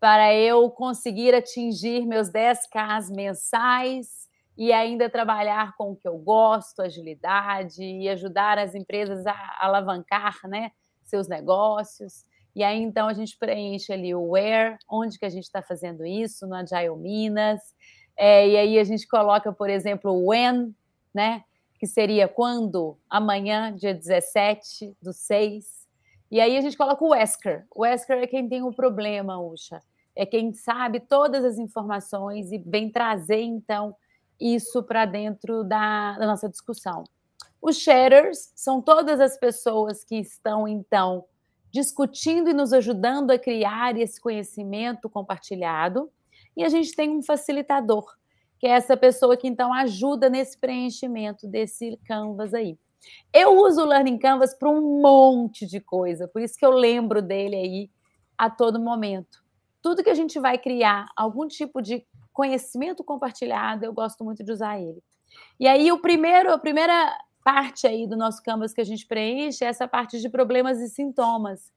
para eu conseguir atingir meus 10K mensais e ainda trabalhar com o que eu gosto, agilidade, e ajudar as empresas a alavancar né, seus negócios. E aí, então, a gente preenche ali o where, onde que a gente está fazendo isso, no Agile Minas. É, e aí a gente coloca, por exemplo, o when, né? Que seria quando? Amanhã, dia 17 do 6. E aí a gente coloca o Wesker. O Wesker é quem tem o problema, Ucha é quem sabe todas as informações e vem trazer, então, isso para dentro da, da, nossa discussão. Os sharers são todas as pessoas que estão, então, discutindo e nos ajudando a criar esse conhecimento compartilhado. E a gente tem um facilitador, que é essa pessoa que, então, ajuda nesse preenchimento desse Canvas aí. Eu uso o Learning Canvas para um monte de coisa, por isso que eu lembro dele aí a todo momento tudo que a gente vai criar algum tipo de conhecimento compartilhado, eu gosto muito de usar ele. E aí o primeiro, a primeira parte aí do nosso canvas que a gente preenche é essa parte de problemas e sintomas,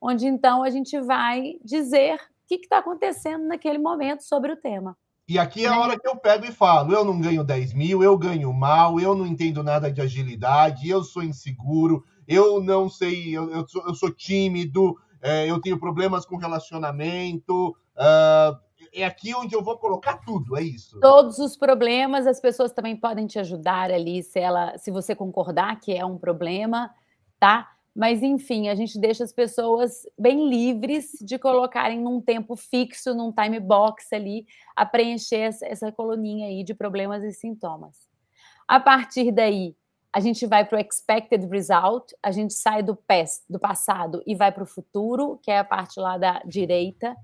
onde então a gente vai dizer o que está acontecendo naquele momento sobre o tema. E aqui é a né? hora que eu pego e falo: eu não ganho 10 mil, eu ganho mal, eu não entendo nada de agilidade, eu sou inseguro, eu não sei, eu, eu, sou, eu sou tímido, é, eu tenho problemas com relacionamento. Uh, é aqui onde eu vou colocar tudo, é isso. Todos os problemas, as pessoas também podem te ajudar ali, se ela, se você concordar que é um problema, tá? Mas enfim, a gente deixa as pessoas bem livres de colocarem num tempo fixo, num time box ali, a preencher essa, coluninha aí de problemas e sintomas. A partir daí, a gente vai para o expected result, a gente sai do past, do passado e vai para o futuro, que é a parte lá da direita.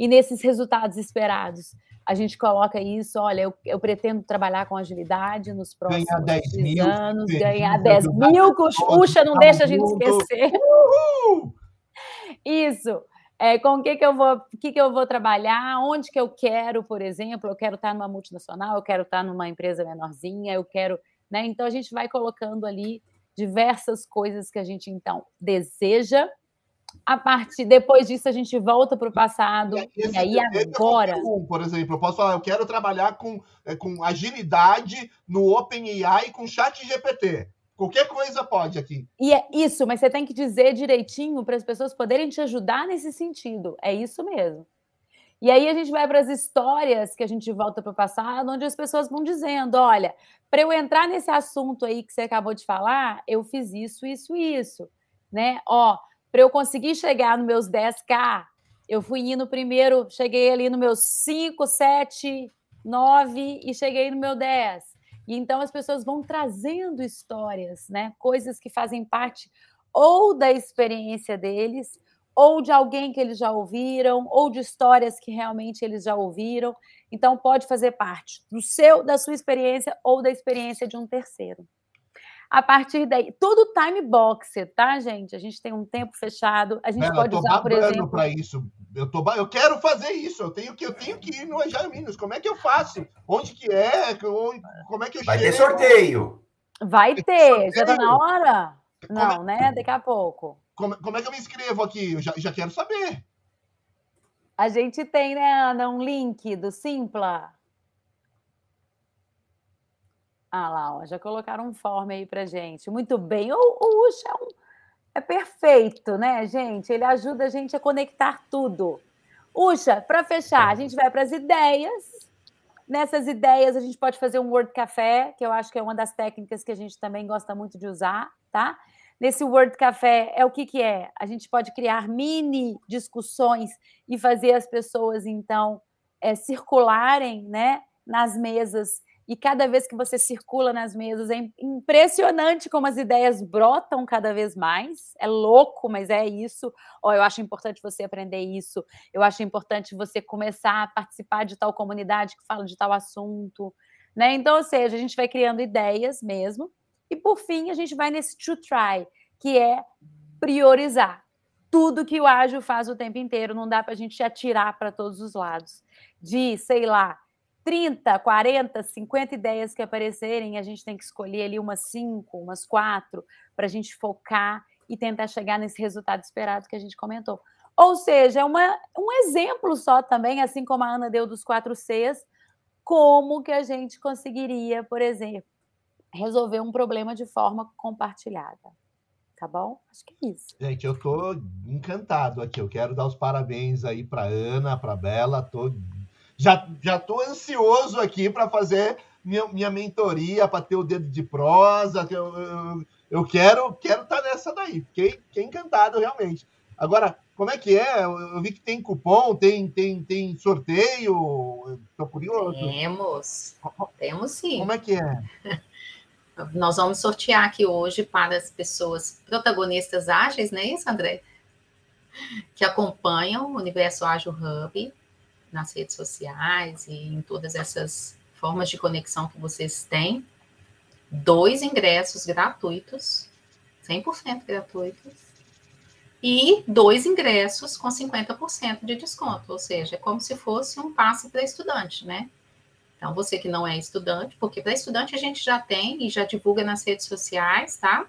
E nesses resultados esperados, a gente coloca isso, olha, eu, eu pretendo trabalhar com agilidade nos próximos ganhar 10 mil, anos, ganhar 10 mil, Puxa, não deixa a gente esquecer. Uhul! Isso. É, com o que, que eu vou, que, que eu vou trabalhar, onde que eu quero, por exemplo, eu quero estar numa multinacional, eu quero estar numa empresa menorzinha, eu quero, né? Então a gente vai colocando ali diversas coisas que a gente então deseja. A partir depois disso a gente volta para o passado e, e aí agora, um, por exemplo, eu posso falar, eu quero trabalhar com, é, com agilidade no OpenAI com Chat GPT. Qualquer coisa pode aqui. E é isso, mas você tem que dizer direitinho para as pessoas poderem te ajudar nesse sentido. É isso mesmo. E aí a gente vai para as histórias que a gente volta para o passado, onde as pessoas vão dizendo: olha, para eu entrar nesse assunto aí que você acabou de falar, eu fiz isso, isso, isso. Né? Ó, para eu conseguir chegar nos meus 10K, eu fui indo primeiro, cheguei ali no meus 5, 7, 9 e cheguei no meu 10. E então as pessoas vão trazendo histórias, né? Coisas que fazem parte ou da experiência deles, ou de alguém que eles já ouviram, ou de histórias que realmente eles já ouviram. Então pode fazer parte do seu, da sua experiência ou da experiência de um terceiro. A partir daí, tudo time box, tá, gente? A gente tem um tempo fechado. A gente Pera, pode usar, por exemplo. para isso. Eu, tô, eu quero fazer isso. Eu tenho que, eu tenho que ir no Ajaminos. Como é que eu faço? Onde que é? Como é que eu Vai chego? ter sorteio. Vai ter. Já tá na hora? Não, é... né? Daqui a pouco. Como, como é que eu me inscrevo aqui? Eu já, já quero saber. A gente tem, né, Ana, um link do Simpla. Ah lá, ó, já colocaram um form aí para gente. Muito bem. O, o é, um, é perfeito, né, gente? Ele ajuda a gente a conectar tudo. Ucha, para fechar, a gente vai para as ideias. Nessas ideias, a gente pode fazer um Word Café, que eu acho que é uma das técnicas que a gente também gosta muito de usar, tá? Nesse Word Café, é o que, que é? A gente pode criar mini discussões e fazer as pessoas, então, é, circularem né, nas mesas e cada vez que você circula nas mesas, é impressionante como as ideias brotam cada vez mais. É louco, mas é isso. Oh, eu acho importante você aprender isso. Eu acho importante você começar a participar de tal comunidade que fala de tal assunto. Né? Então, ou seja, a gente vai criando ideias mesmo. E por fim, a gente vai nesse to try, que é priorizar. Tudo que o ágil faz o tempo inteiro, não dá para a gente atirar para todos os lados. De, sei lá, 30, 40, 50 ideias que aparecerem, a gente tem que escolher ali umas cinco, umas quatro, para a gente focar e tentar chegar nesse resultado esperado que a gente comentou. Ou seja, é um exemplo só também, assim como a Ana deu dos quatro Cs, como que a gente conseguiria, por exemplo, resolver um problema de forma compartilhada. Tá bom? Acho que é isso. Gente, eu tô encantado aqui. Eu quero dar os parabéns aí para Ana, para Bela. Tô já já tô ansioso aqui para fazer minha, minha mentoria, para ter o dedo de prosa. Eu, eu, eu quero quero estar tá nessa daí. Fiquei, fiquei encantado realmente. Agora, como é que é? Eu vi que tem cupom, tem, tem, tem sorteio. Estou curioso. Temos. Temos sim. Como é que é? Nós vamos sortear aqui hoje para as pessoas protagonistas ágeis, não é isso, André? Que acompanham o Universo Ágil Hub nas redes sociais e em todas essas formas de conexão que vocês têm, dois ingressos gratuitos, 100% gratuitos, e dois ingressos com 50% de desconto, ou seja, é como se fosse um passe para estudante, né? Então, você que não é estudante, porque para estudante a gente já tem e já divulga nas redes sociais, tá?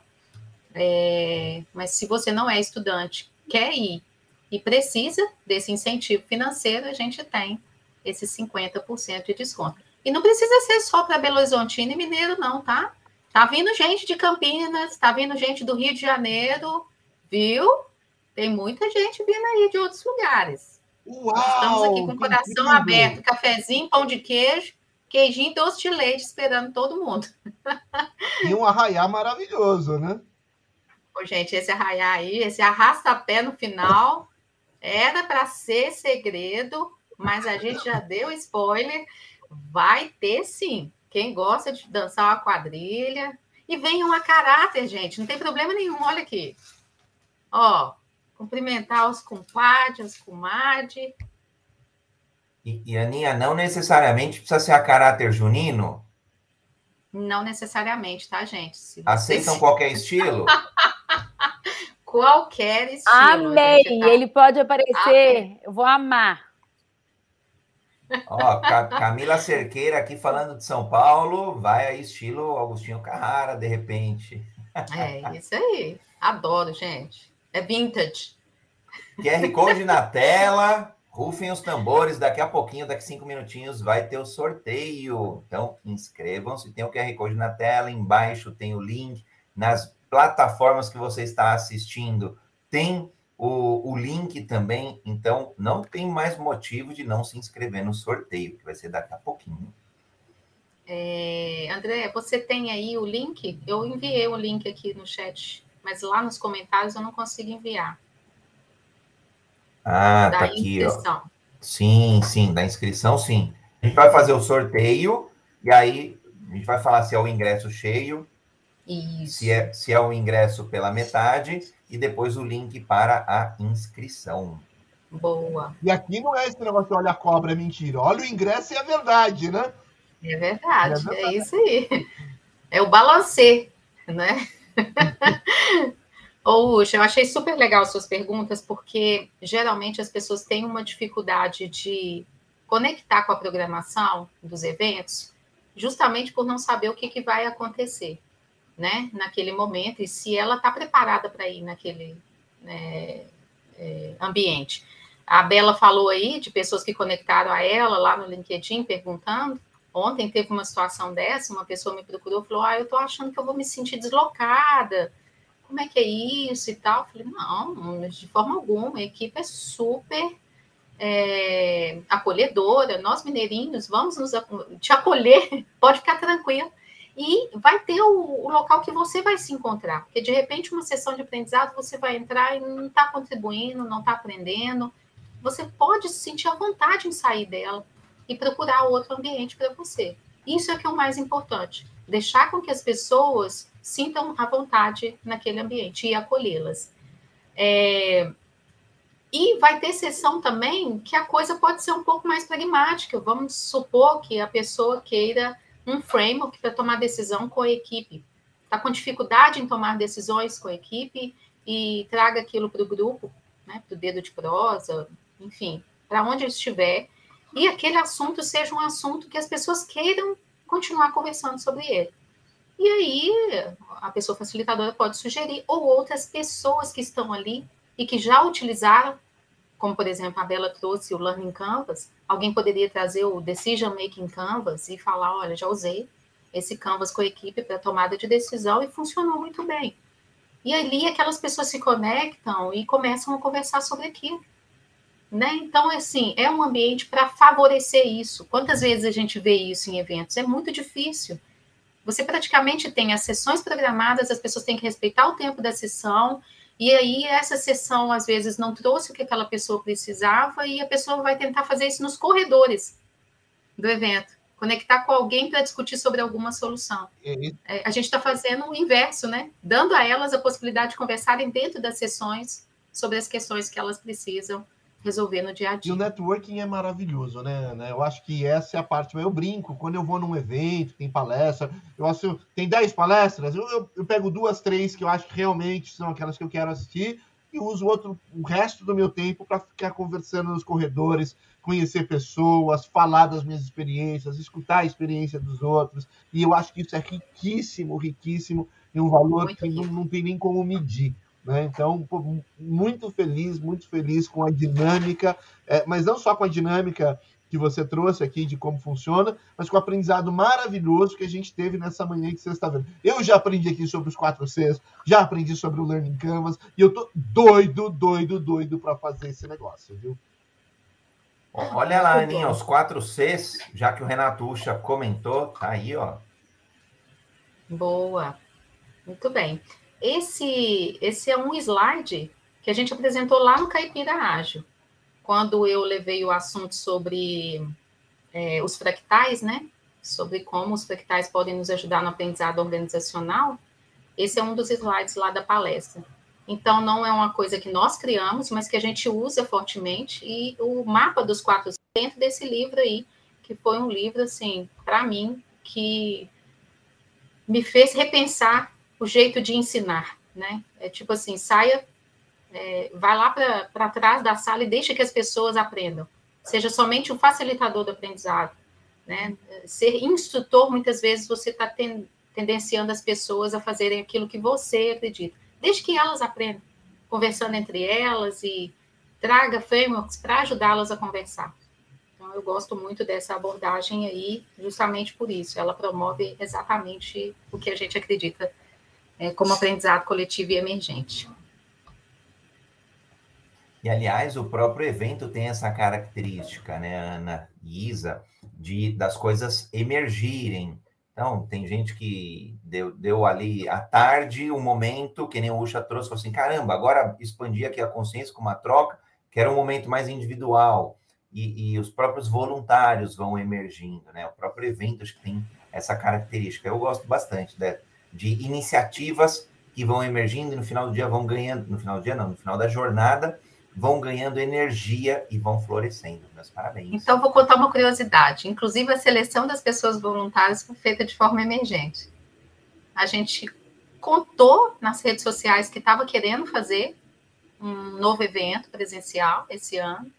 É, mas se você não é estudante, quer ir e precisa desse incentivo financeiro, a gente tem esses 50% de desconto. E não precisa ser só para Belo Horizonte e Mineiro, não, tá? Tá vindo gente de Campinas, tá vindo gente do Rio de Janeiro, viu? Tem muita gente vindo aí de outros lugares. Uau, Estamos aqui com o coração aberto, cafezinho, pão de queijo, queijinho doce de leite esperando todo mundo. E um arraiá maravilhoso, né? Ô, gente, esse arraiá aí, esse arrasta-pé no final, era para ser segredo, mas a gente já deu spoiler. Vai ter sim. Quem gosta de dançar uma quadrilha. E venham a caráter, gente. Não tem problema nenhum. Olha aqui. Ó, cumprimentar os compadres, as comadres. E, e, Aninha, não necessariamente precisa ser a caráter junino? Não necessariamente, tá, gente? Se Aceitam qualquer estilo? qualquer estilo. Amei! Tá... Ele pode aparecer. Amei. Eu vou amar. Ó, Camila Cerqueira aqui falando de São Paulo, vai aí estilo Augustinho Carrara, de repente. É, isso aí. Adoro, gente. É vintage. QR Code na tela, rufem os tambores, daqui a pouquinho, daqui cinco minutinhos, vai ter o sorteio. Então, inscrevam-se, tem o QR Code na tela, embaixo tem o link, nas plataformas que você está assistindo, tem o, o link também, então não tem mais motivo de não se inscrever no sorteio, que vai ser daqui a pouquinho. É, André, você tem aí o link? Eu enviei o link aqui no chat, mas lá nos comentários eu não consigo enviar. Ah, da tá aqui, ó. Sim, sim, da inscrição, sim. A gente vai fazer o sorteio e aí a gente vai falar se é o ingresso cheio, Isso. se é se é o ingresso pela metade e depois o link para a inscrição. Boa. E aqui não é esse negócio de olha a cobra, é mentira. Olha o ingresso e é verdade, né? É verdade, é, verdade. é isso aí. É o balancê, né? Ô, Uxa, eu achei super legal suas perguntas, porque geralmente as pessoas têm uma dificuldade de conectar com a programação dos eventos, justamente por não saber o que, que vai acontecer né, naquele momento e se ela está preparada para ir naquele né, é, ambiente. A Bela falou aí de pessoas que conectaram a ela lá no LinkedIn perguntando. Ontem teve uma situação dessa, uma pessoa me procurou e falou: Ah, eu estou achando que eu vou me sentir deslocada. Como é que é isso e tal? Eu falei: Não, de forma alguma. A equipe é super é, acolhedora. Nós, mineirinhos, vamos nos, te acolher. Pode ficar tranquilo e vai ter o, o, local que você vai se encontrar. Porque, de repente, uma sessão de aprendizado, você vai entrar e não está contribuindo, não está aprendendo. Você pode se sentir à vontade em sair dela e procurar outro ambiente para você. Isso é que é o mais importante. Deixar com que as pessoas sintam à vontade naquele ambiente e acolhê-las. É... E vai ter sessão também que a coisa pode ser um pouco mais pragmática. Vamos supor que a pessoa queira um framework para tomar decisão com a equipe. Está com dificuldade em tomar decisões com a equipe e traga aquilo para o grupo, né, para o dedo de prosa, enfim, para onde estiver, e aquele assunto seja um assunto que as pessoas queiram continuar conversando sobre ele. E aí a pessoa facilitadora pode sugerir, ou outras pessoas que estão ali e que já utilizaram, como por exemplo a Bela trouxe o Learning Canvas, Alguém poderia trazer o Decision Making Canvas e falar: olha, já usei esse Canvas com a equipe para tomada de decisão e funcionou muito bem. E ali aquelas pessoas se conectam e começam a conversar sobre aquilo. Né? Então, assim, é um ambiente para favorecer isso. Quantas vezes a gente vê isso em eventos? É muito difícil. Você praticamente tem as sessões programadas, as pessoas têm que respeitar o tempo da sessão, e aí essa sessão às vezes não trouxe o que aquela pessoa precisava e a pessoa vai tentar fazer isso nos corredores do evento, conectar com alguém para discutir sobre alguma solução. É, a gente está fazendo o inverso, né? Dando a elas a possibilidade de conversarem dentro das sessões sobre as questões que elas precisam resolver no dia a dia. E o networking é maravilhoso, né? né? Eu acho que essa é a parte. Eu brinco quando eu vou num evento, tem palestra, eu acho tem 10 palestras, eu, eu, eu, pego duas, três que eu acho que realmente são aquelas que eu quero assistir e uso outro, o resto do meu tempo para ficar conversando nos corredores, conhecer pessoas, falar das minhas experiências, escutar a experiência dos outros. E eu acho que isso é riquíssimo, riquíssimo, e um valor Muito que não, não tem nem como medir. Né? Então, muito feliz, muito feliz com a dinâmica, é, mas não só com a dinâmica que você trouxe aqui de como funciona, mas com o aprendizado maravilhoso que a gente teve nessa manhã que você está vendo. Eu já aprendi aqui sobre os 4 Cs, já aprendi sobre o Learning Canvas, e eu tô doido, doido, doido para fazer esse negócio, viu? Olha lá, Aninha, os 4 Cs, já que o Renato Ucha comentou, tá aí, ó. Boa. Muito bem. Esse, esse é um slide que a gente apresentou lá no Caipira Ágil, quando eu levei o assunto sobre é, os fractais, né? Sobre como os fractais podem nos ajudar no aprendizado organizacional. Esse é um dos slides lá da palestra. Então, não é uma coisa que nós criamos, mas que a gente usa fortemente. E o mapa dos quatro dentro desse livro aí, que foi um livro, assim, para mim, que me fez repensar o jeito de ensinar, né? É tipo assim, saia é, vai lá para trás da sala e deixa que as pessoas aprendam. Seja somente um facilitador do aprendizado. Né? Ser instrutor, muitas vezes, você está ten, tendenciando as pessoas a fazerem aquilo que você acredita. Deixe que elas aprendam, conversando entre elas e traga frameworks para ajudá-las a conversar. Então, eu gosto muito dessa abordagem aí, justamente por isso. Ela promove exatamente o que a gente acredita é, como aprendizado coletivo e emergente. E, aliás, o próprio evento tem essa característica, né, Ana e Isa, de, das coisas emergirem. Então, tem gente que deu, deu ali à tarde um momento, que nem o Ucha trouxe, falou assim, caramba, agora expandir aqui a consciência com uma troca, que era um momento mais individual, e, e os próprios voluntários vão emergindo, né? O próprio evento acho que tem essa característica. Eu gosto bastante de, de iniciativas que vão emergindo e no final do dia vão ganhando, no final do dia não, no final da jornada, vão ganhando energia e vão florescendo. Meus parabéns. Então, vou contar uma curiosidade. Inclusive, a seleção das pessoas voluntárias foi feita de forma emergente. A gente contou nas redes sociais que estava querendo fazer um novo evento presencial esse ano,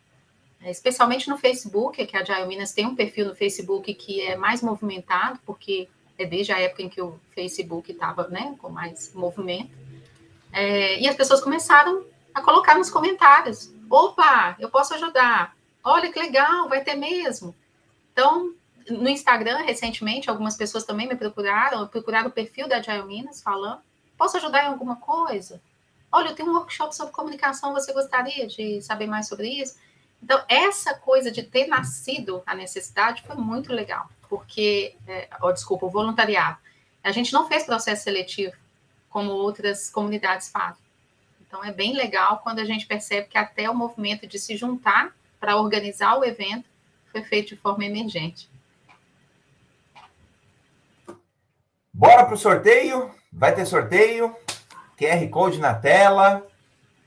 especialmente no Facebook, que a Agile Minas tem um perfil no Facebook que é mais movimentado, porque é desde a época em que o Facebook estava né, com mais movimento. É, e as pessoas começaram a colocar nos comentários: opa, eu posso ajudar. Olha que legal, vai ter mesmo. Então, no Instagram, recentemente, algumas pessoas também me procuraram, procuraram o perfil da Agile Minas, falando: posso ajudar em alguma coisa? Olha, eu tenho um workshop sobre comunicação, você gostaria de saber mais sobre isso? Então, essa coisa de ter nascido a necessidade foi muito legal, porque, é, oh, desculpa, o voluntariado. A gente não fez processo seletivo, como outras comunidades fazem. Então, é bem legal quando a gente percebe que até o movimento de se juntar para organizar o evento foi feito de forma emergente. Bora para o sorteio? Vai ter sorteio? QR Code na tela.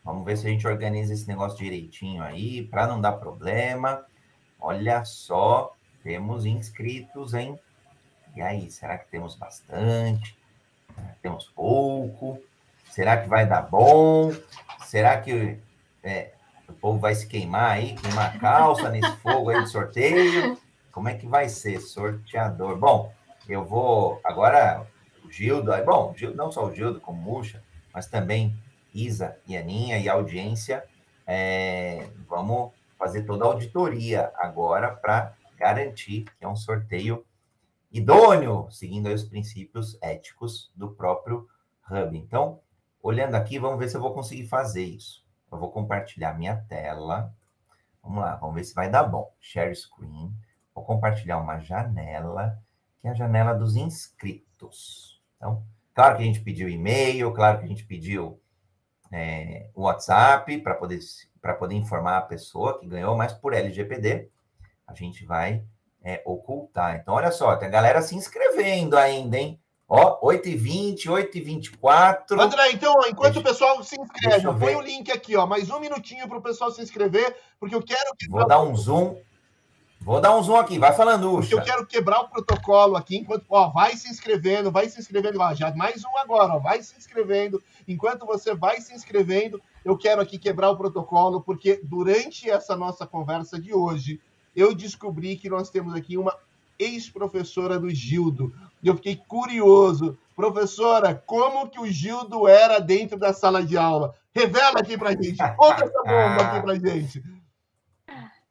Vamos ver se a gente organiza esse negócio direitinho aí, para não dar problema. Olha só, temos inscritos, hein? E aí, será que temos bastante? Temos pouco? Será que vai dar bom? Será que é, o povo vai se queimar aí, queimar a calça nesse fogo aí de sorteio? Como é que vai ser, sorteador? Bom, eu vou agora o Gildo, bom, Gildo, não só o Gildo, como Murcha, mas também Isa e Aninha e a audiência, é, vamos fazer toda a auditoria agora para garantir que é um sorteio idôneo, seguindo os princípios éticos do próprio Hub. Então, Olhando aqui, vamos ver se eu vou conseguir fazer isso. Eu vou compartilhar minha tela. Vamos lá, vamos ver se vai dar bom. Share screen. Vou compartilhar uma janela, que é a janela dos inscritos. Então, claro que a gente pediu e-mail, claro que a gente pediu é, WhatsApp para poder, poder informar a pessoa que ganhou, mas por LGPD a gente vai é, ocultar. Então, olha só, tem a galera se inscrevendo ainda, hein? Ó, 8h20, 8h24. André, então, enquanto Deixa... o pessoal se inscreve, põe o link aqui, ó, mais um minutinho para o pessoal se inscrever, porque eu quero que. Vou dar um zoom. Vou dar um zoom aqui, vai falando, Ucha. Porque eu quero quebrar o protocolo aqui, enquanto, ó, vai se inscrevendo, vai se inscrevendo, ó, já mais um agora, ó, vai se inscrevendo. Enquanto você vai se inscrevendo, eu quero aqui quebrar o protocolo, porque durante essa nossa conversa de hoje, eu descobri que nós temos aqui uma ex-professora do Gildo. Eu fiquei curioso. Professora, como que o Gildo era dentro da sala de aula? Revela aqui pra gente. Conta essa bomba aqui pra gente.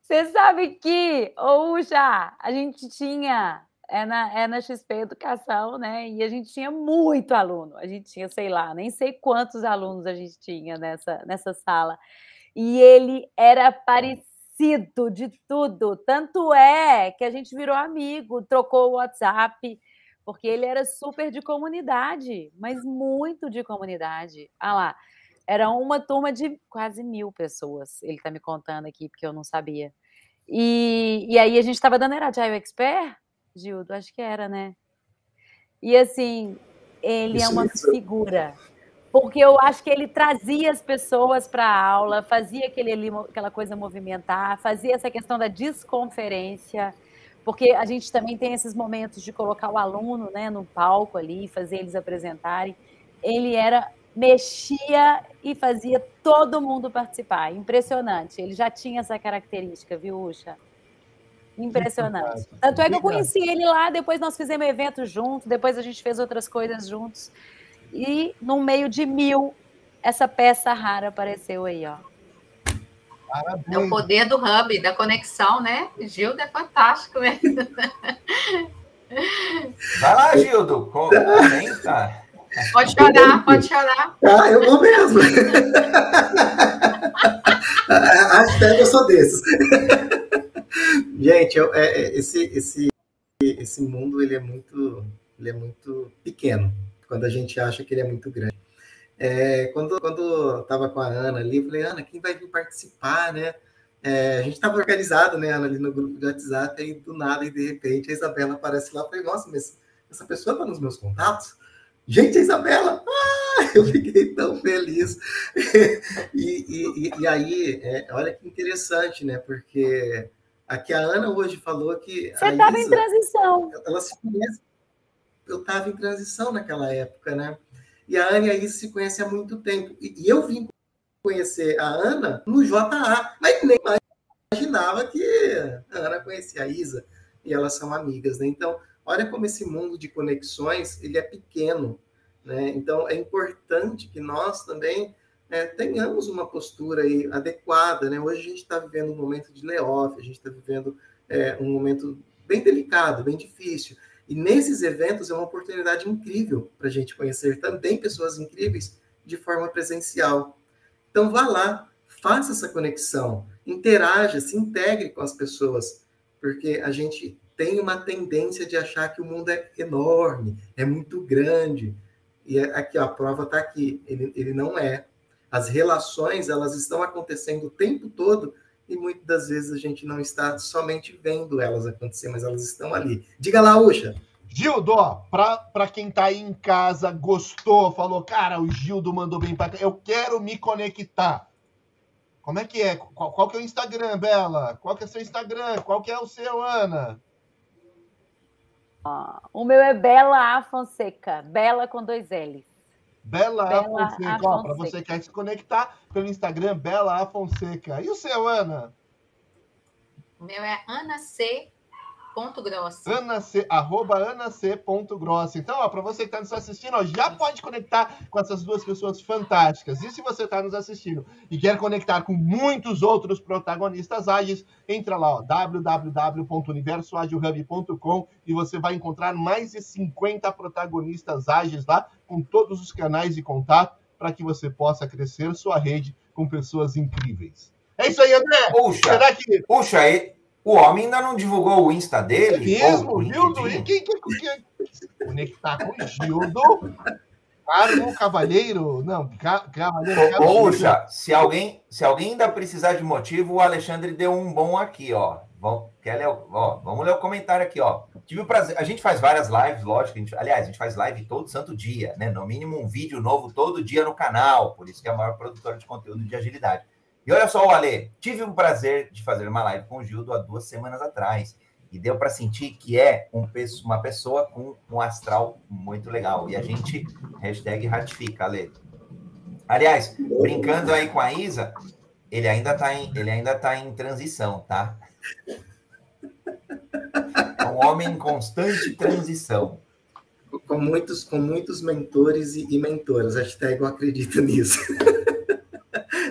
Você sabe que, ou já, a gente tinha, é na, é na XP Educação, né? E a gente tinha muito aluno. A gente tinha, sei lá, nem sei quantos alunos a gente tinha nessa, nessa sala. E ele era parecido conhecido de tudo. Tanto é que a gente virou amigo, trocou o WhatsApp, porque ele era super de comunidade, mas muito de comunidade. Ah lá, era uma turma de quase mil pessoas. Ele está me contando aqui, porque eu não sabia. E, e aí a gente estava dando, era Agile Expert, Gildo? Acho que era, né? E assim, ele é uma figura porque eu acho que ele trazia as pessoas para a aula, fazia aquele, aquela coisa movimentar, fazia essa questão da desconferência, porque a gente também tem esses momentos de colocar o aluno né, no palco ali, fazer eles apresentarem. Ele era mexia e fazia todo mundo participar. Impressionante. Ele já tinha essa característica, viu, Ucha? Impressionante. Tanto é que eu conheci ele lá, depois nós fizemos evento juntos, depois a gente fez outras coisas juntos. E no meio de mil, essa peça rara apareceu aí, ó. Parabéns. É o poder do hub, da conexão, né? Gildo é fantástico mesmo. Vai lá, Gildo. Comenta. Pode chorar, pode chorar. Ah, eu vou mesmo. Hashtag eu sou desses. Gente, eu, é, é, esse, esse, esse mundo ele é muito, ele é muito pequeno quando a gente acha que ele é muito grande. É, quando quando eu estava com a Ana ali, eu falei, Ana, quem vai vir participar, né? É, a gente estava organizado, né, Ana, ali no grupo de WhatsApp, e do nada, e de repente a Isabela aparece lá, eu falei, nossa, mas essa pessoa está nos meus contatos? Gente, a Isabela! Ah, eu fiquei tão feliz. e, e, e, aí, é, olha que interessante, né? Porque aqui a Ana hoje falou que. Você estava em transição. Ela se conhece. Eu estava em transição naquela época, né? E a Ana e a se conhecem há muito tempo. E, e eu vim conhecer a Ana no JA, mas nem imaginava que a Ana conhecia a Isa e elas são amigas, né? Então, olha como esse mundo de conexões ele é pequeno, né? Então, é importante que nós também é, tenhamos uma postura aí adequada, né? Hoje a gente está vivendo um momento de layoff, a gente está vivendo é, um momento bem delicado, bem difícil. E nesses eventos é uma oportunidade incrível para a gente conhecer também pessoas incríveis de forma presencial. Então vá lá, faça essa conexão, interaja, se integre com as pessoas, porque a gente tem uma tendência de achar que o mundo é enorme, é muito grande. E é, aqui a prova está aqui, ele, ele não é. As relações elas estão acontecendo o tempo todo e muitas das vezes a gente não está somente vendo elas acontecer, mas elas estão ali. Diga lá, Ucha. Gildo, para quem está aí em casa, gostou, falou, cara, o Gildo mandou bem para cá, eu quero me conectar. Como é que é? Qual, qual, que é o Instagram, Bela? Qual que é o seu Instagram? Qual que é o seu, Ana? o meu é Bela A Fonseca, Bela com dois L's. Bela, Bela Fonseca. Para você que quer se conectar pelo Instagram, Bela A Fonseca. E o seu, Ana? O meu é Ana C. Ponto grosso. Ana C, arroba Ana C. Ponto grosso. Então, ó, para você que está nos assistindo, ó, já pode conectar com essas duas pessoas fantásticas. E se você está nos assistindo e quer conectar com muitos outros protagonistas ágeis, entra lá, www.universoagilhub.com e você vai encontrar mais de 50 protagonistas ágeis lá, com todos os canais de contato, para que você possa crescer sua rede com pessoas incríveis. É isso aí, André. Puxa, Será que... puxa, o homem ainda não divulgou o Insta dele? É mesmo, Gildo? E quem quer conectar com o Gildo? Carlos Cavalheiro? Não, Cavalheiro. Poxa, se alguém, se alguém ainda precisar de motivo, o Alexandre deu um bom aqui, ó. Vamos, quer ler, ó, vamos ler o comentário aqui, ó. Tive o prazer. A gente faz várias lives, lógico. A gente, aliás, a gente faz live todo santo dia, né? No mínimo um vídeo novo todo dia no canal. Por isso que é a maior produtora de conteúdo de agilidade. E olha só, Ale, tive o prazer de fazer uma live com o Gildo há duas semanas atrás. E deu para sentir que é um, uma pessoa com um astral muito legal. E a gente, hashtag ratifica, Ale. Aliás, brincando aí com a Isa, ele ainda está em, ele ainda tá em transição, tá? É um homem em constante transição. Com muitos, com muitos mentores e, e mentoras. Hashtag eu acredito nisso.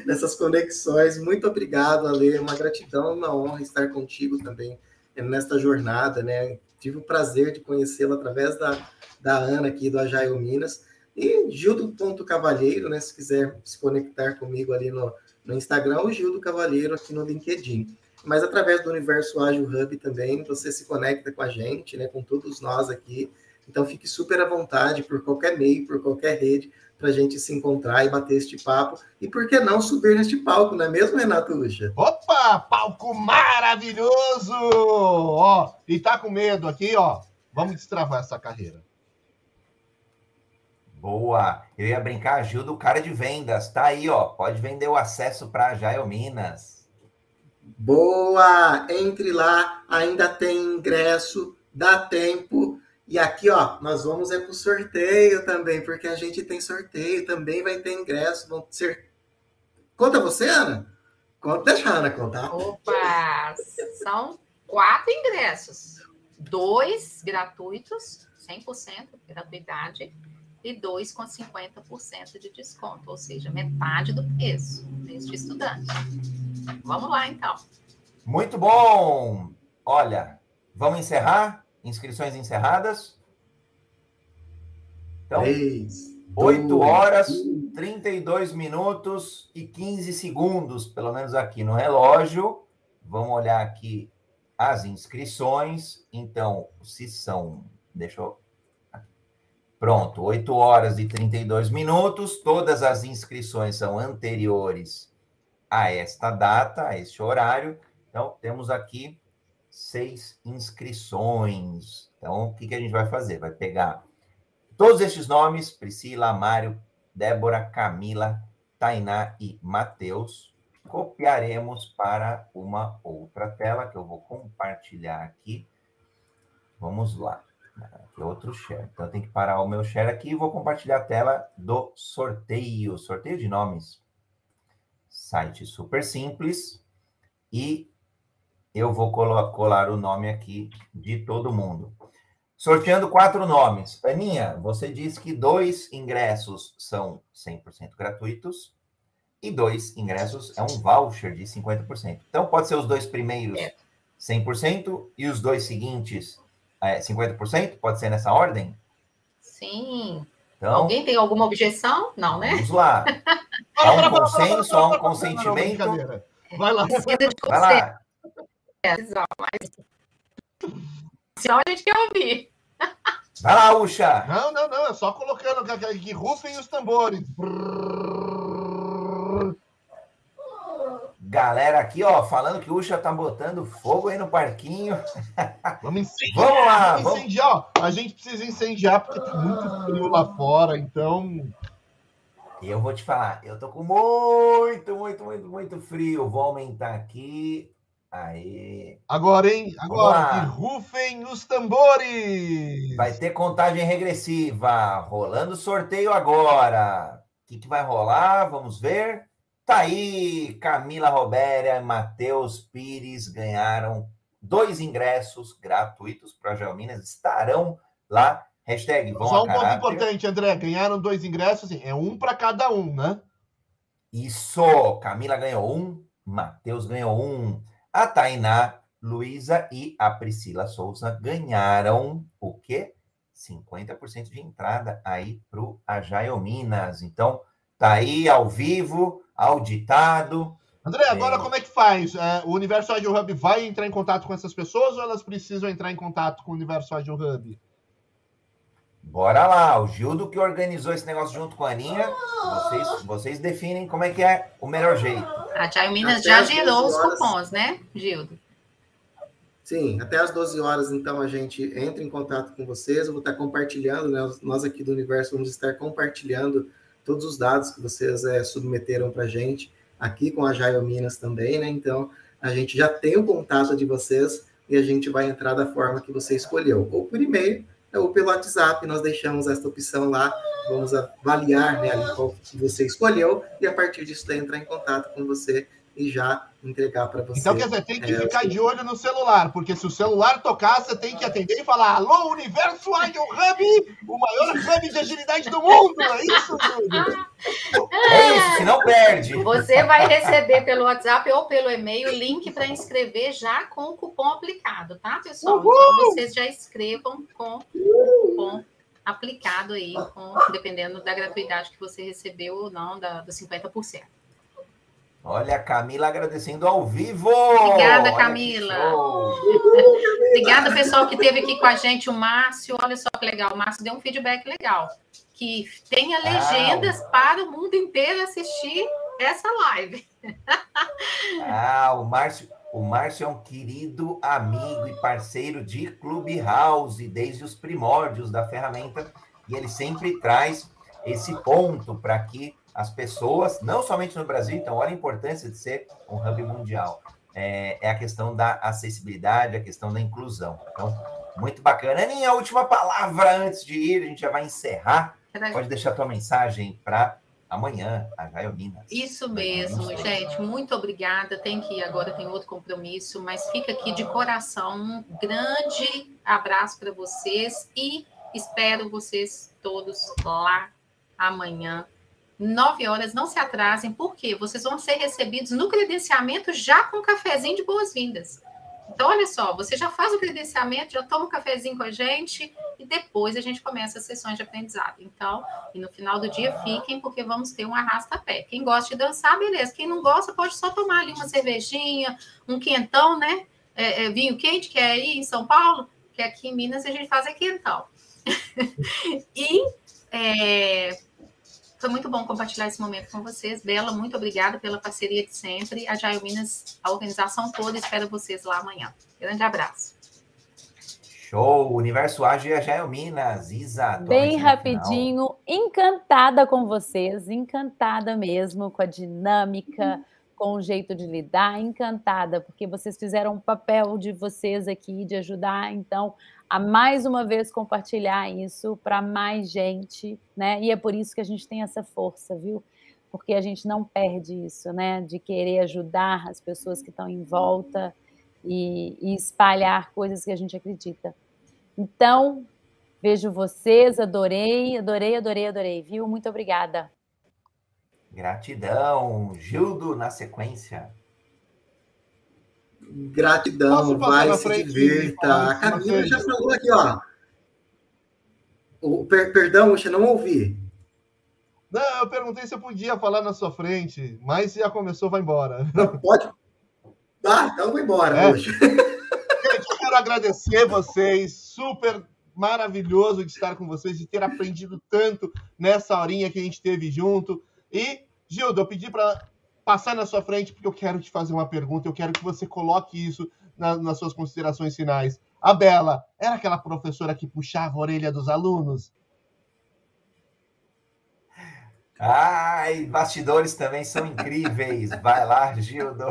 nessas conexões. Muito obrigado, Ale. Uma gratidão, uma honra estar contigo também nesta jornada, né? Tive o prazer de conhecê-la através da, da Ana aqui do Ajaio Minas. E Gildo Ponto Cavalheiro, né? Se quiser se conectar comigo ali no, no Instagram, o Gildo Cavalheiro aqui no LinkedIn. Mas através do Universo Ágil Hub também, você se conecta com a gente, né? Com todos nós aqui. Então fique super à vontade por qualquer meio, por qualquer rede, para a gente se encontrar e bater este papo. E por que não subir neste palco, não é mesmo, Renato Lucha? Opa, palco maravilhoso! Ó, e tá com medo aqui, ó. Vamos destravar essa carreira. Boa! Eu ia brincar, ajuda o cara de vendas. Tá aí, ó. Pode vender o acesso para Jael Minas. Boa! Entre lá, ainda tem ingresso, dá tempo. E aqui, ó, nós vamos é pro sorteio também, porque a gente tem sorteio, também vai ter ingresso, vão ser... Conta você, Ana? Conta, deixa a Ana contar. Opa! São quatro ingressos. Dois gratuitos, 100% gratuidade, e dois com 50% de desconto, ou seja, metade do preço deste estudante. Vamos lá, então. Muito bom! Olha, vamos encerrar? Inscrições encerradas? Então, 3, 8 dois, horas, um. 32 minutos e 15 segundos, pelo menos aqui no relógio. Vamos olhar aqui as inscrições. Então, se são. Deixa eu. Pronto, 8 horas e 32 minutos. Todas as inscrições são anteriores a esta data, a este horário. Então, temos aqui seis inscrições. Então, o que, que a gente vai fazer? Vai pegar todos estes nomes: Priscila, Mário, Débora, Camila, Tainá e Matheus. Copiaremos para uma outra tela que eu vou compartilhar aqui. Vamos lá. Aqui é outro share. Então, eu tenho que parar o meu share aqui e vou compartilhar a tela do sorteio. Sorteio de nomes. Site super simples. E eu vou colar o nome aqui de todo mundo. Sorteando quatro nomes. Aninha, você disse que dois ingressos são 100% gratuitos e dois ingressos é um voucher de 50%. Então, pode ser os dois primeiros É. 100% e os dois seguintes é, 50%? Pode ser nessa ordem? Sim. Então, Alguém tem alguma objeção? Não, né? vamos lá. Há um consenso, há um consentimento. Brincadeira. Vai lá. Vai lá. mas senão a gente quer ouvir. Vai lá, Ucha. Não, não, não. É só colocando que, que, que rufem os tambores. Brrr. Galera aqui, ó, falando que o Ucha tá botando fogo aí no parquinho. Vamos incendiar. Vamos lá, Vamos incendiar, ó. A gente precisa incendiar porque tem muito frio lá fora, então. E eu vou te falar, eu tô com muito, muito, muito, muito frio. Vou aumentar aqui. Aí. Agora, hein? Agora, que rufem os tambores! Vai ter contagem regressiva. Rolando sorteio agora. O que, que vai rolar? Vamos ver. Tá aí, Camila Robéria e Matheus Pires ganharam dois ingressos gratuitos para Gelminas. Estarão lá. Hashtag vão Só um ponto importante, André. Ganharam dois ingressos, é um para cada um, né? Isso! Camila ganhou um, Matheus ganhou um. A Tainá, Luísa e a Priscila Souza ganharam o quê? 50% de entrada aí para o Ajaio Minas. Então, tá aí ao vivo, auditado. André, agora É. como é que faz? É, o Universo Agile Hub vai entrar em contato com essas pessoas ou elas precisam entrar em contato com o Universo Agile Hub? Bora lá, o Gildo que organizou esse negócio junto com a Aninha. Vocês, vocês definem como é que é o melhor jeito. A Jaio Minas Até já gerou 12 os cupons, né, Gildo? Sim, até às 12 horas, então, a gente entra em contato com vocês. Eu vou estar compartilhando, né? Nós aqui do Universo vamos estar compartilhando todos os dados que vocês é, submeteram para a gente, aqui com a Jaio Minas também, né? Então, a gente já tem o contato de vocês e a gente vai entrar da forma que você escolheu, ou por e-mail, ou pelo WhatsApp. Nós deixamos essa opção lá, vamos avaliar né, qual que você escolheu e a partir disso entrar em contato com você e já entregar para você. Então, quer dizer, tem que É, ficar de olho no celular, porque se o celular tocar, você tem que atender e falar: Alô, Universo Agile Hub, o maior hub de agilidade do mundo! É isso, Júlio? É isso, se não perde. Você vai receber pelo WhatsApp ou pelo e-mail o link para inscrever já com o cupom aplicado, tá, pessoal? Então vocês já escrevam com o cupom aplicado aí, com, dependendo da gratuidade que você recebeu ou não, da, dos 50%. Olha, a Camila agradecendo ao vivo. Obrigada, Olha Camila. Obrigada, pessoal, que esteve aqui com a gente, o Márcio. Olha só que legal, o Márcio deu um feedback legal. Que tenha legendas para o mundo inteiro assistir essa live. Ah, o Márcio, o Márcio é um querido amigo e parceiro de Clubhouse desde os primórdios da ferramenta e ele sempre traz esse ponto para que as pessoas, não somente no Brasil, então olha a importância de ser um hub mundial. É, é a questão da acessibilidade, a questão da inclusão. Então, Muito bacana. Aninha, a última palavra antes de ir, a gente já vai encerrar. Pode deixar tua mensagem para amanhã, a Jaio Minas. Isso mesmo, gente. Muito obrigada. Tem que ir agora, tem outro compromisso, mas fica aqui de coração. Um grande abraço para vocês e espero vocês todos lá amanhã. Nove horas, não se atrasem, porque vocês vão ser recebidos no credenciamento já com um cafezinho de boas-vindas. Então, olha só, você já faz o credenciamento, já toma um cafezinho com a gente e depois a gente começa as sessões de aprendizado. Então, e no final do dia fiquem, porque vamos ter um arrasta-pé. Quem gosta de dançar, beleza. Quem não gosta, pode só tomar ali uma cervejinha, um quentão, né? É, é, vinho quente, que é aí em São Paulo, que aqui em Minas a gente faz é quentão. e é, foi muito bom compartilhar esse momento com vocês. Bela, muito obrigada pela parceria de sempre. A Jaio Minas, a organização toda, espero vocês lá amanhã. Grande abraço. Show! Universo Ágil e a Jaio Minas. Isa, Bem rapidinho, encantada com vocês, encantada mesmo com a dinâmica, com o jeito de lidar, encantada, porque vocês fizeram o papel de vocês aqui de ajudar, então, a mais uma vez compartilhar isso para mais gente, né? E é por isso que a gente tem essa força, viu? Porque a gente não perde isso, né? De querer ajudar as pessoas que estão em volta e, e espalhar coisas que a gente acredita. Então, vejo vocês, adorei, adorei, adorei, adorei, viu? Muito obrigada. Gratidão. Gildo, na sequência. Gratidão, vai se divirta. A Camila já falou aqui, ó. O, per, perdão, você não ouvi. Não, eu perguntei se eu podia falar na sua frente, mas já começou, vai embora. Não, pode. Ah, então vou embora. É. Gente, eu quero agradecer vocês, super maravilhoso de estar com vocês, de ter aprendido tanto nessa horinha que a gente teve junto. E, Gildo, eu pedi para passar na sua frente, porque eu quero te fazer uma pergunta, eu quero que você coloque isso na, nas suas considerações finais. A Bela era aquela professora que puxava a orelha dos alunos? Ai, bastidores também são incríveis. Vai lá, Gildo.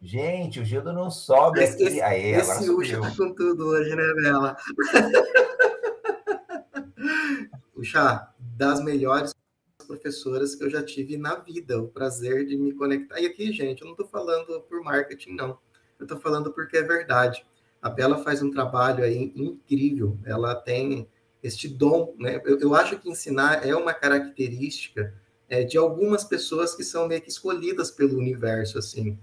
Gente, o Gildo não sobe esse, aqui. Aê, esse Ucha tá com tudo hoje, né, Bela? Ucha, das melhores professoras que eu já tive na vida, o prazer de me conectar. E aqui, gente, eu não estou falando por marketing, não. Eu estou falando porque é verdade. A Bela faz um trabalho aí incrível. Ela tem este dom, né? Eu, eu acho que ensinar é uma característica é, de algumas pessoas que são meio que escolhidas pelo universo, assim.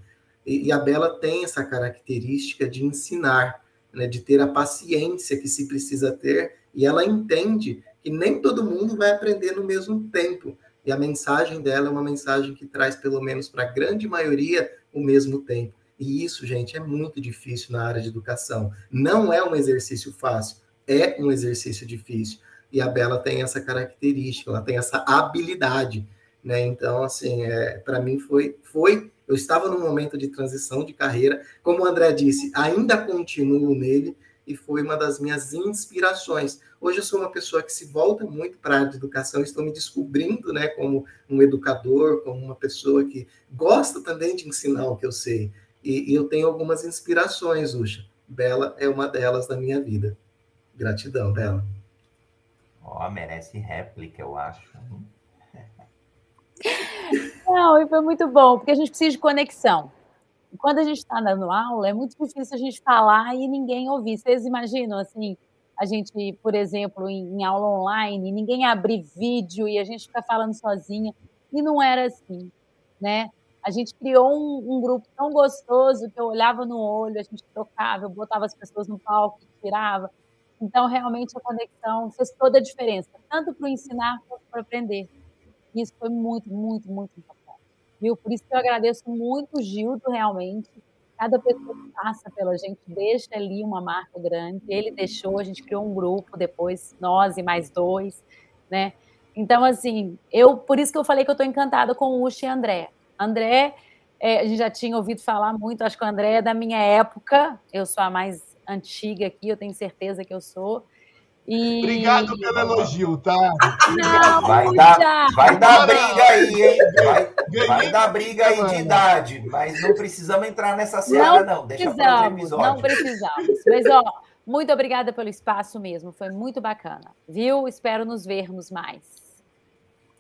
E, e a Bela tem essa característica de ensinar, né? De ter a paciência que se precisa ter. E ela entende que nem todo mundo vai aprender no mesmo tempo. E a mensagem dela é uma mensagem que traz, pelo menos para a grande maioria, o mesmo tempo. E isso, gente, é muito difícil na área de educação. Não é um exercício fácil, é um exercício difícil. E a Bela tem essa característica, ela tem essa habilidade, né? Então, assim, é, para mim foi, foi. Eu estava num momento de transição de carreira, como o André disse, ainda continuo nele, e foi uma das minhas inspirações. Hoje eu sou uma pessoa que se volta muito para a área de educação, estou me descobrindo né, como um educador, como uma pessoa que gosta também de ensinar o que eu sei. E, e eu tenho algumas inspirações, Ucha. Bela é uma delas na minha vida. Gratidão, Bela. Ó, oh, merece réplica, eu acho. Não, e foi muito bom, porque a gente precisa de conexão quando a gente está dando aula, é muito difícil a gente falar e ninguém ouvir. Vocês imaginam, assim, a gente, por exemplo, em, em aula online, ninguém abrir vídeo e a gente ficar falando sozinha. E não era assim, né? A gente criou um, um, grupo tão gostoso que eu olhava no olho, a gente tocava, eu botava as pessoas no palco, tirava. Então, realmente, a conexão fez toda a diferença, tanto para ensinar quanto para aprender. E isso foi muito, muito, muito importante viu? Por isso que eu agradeço muito o Gildo, realmente. Cada pessoa que passa pela gente deixa ali uma marca grande. Ele deixou, a gente criou um grupo depois, nós e mais dois, né? Então, assim, eu por isso que eu falei que eu estou encantada com o Uchi e André. André, é, a gente já tinha ouvido falar muito, acho que o André é da minha época, eu sou a mais antiga aqui, eu tenho certeza que eu sou. E... Obrigado pelo elogio, tá? Não, vai, dar, vai dar briga aí, hein? Vai, vai dar briga aí de idade, mas não precisamos entrar nessa cena, não. não. Deixa precisamos, Não precisamos. Mas, ó, Muito obrigada pelo espaço mesmo, foi muito bacana, viu? Espero nos vermos mais.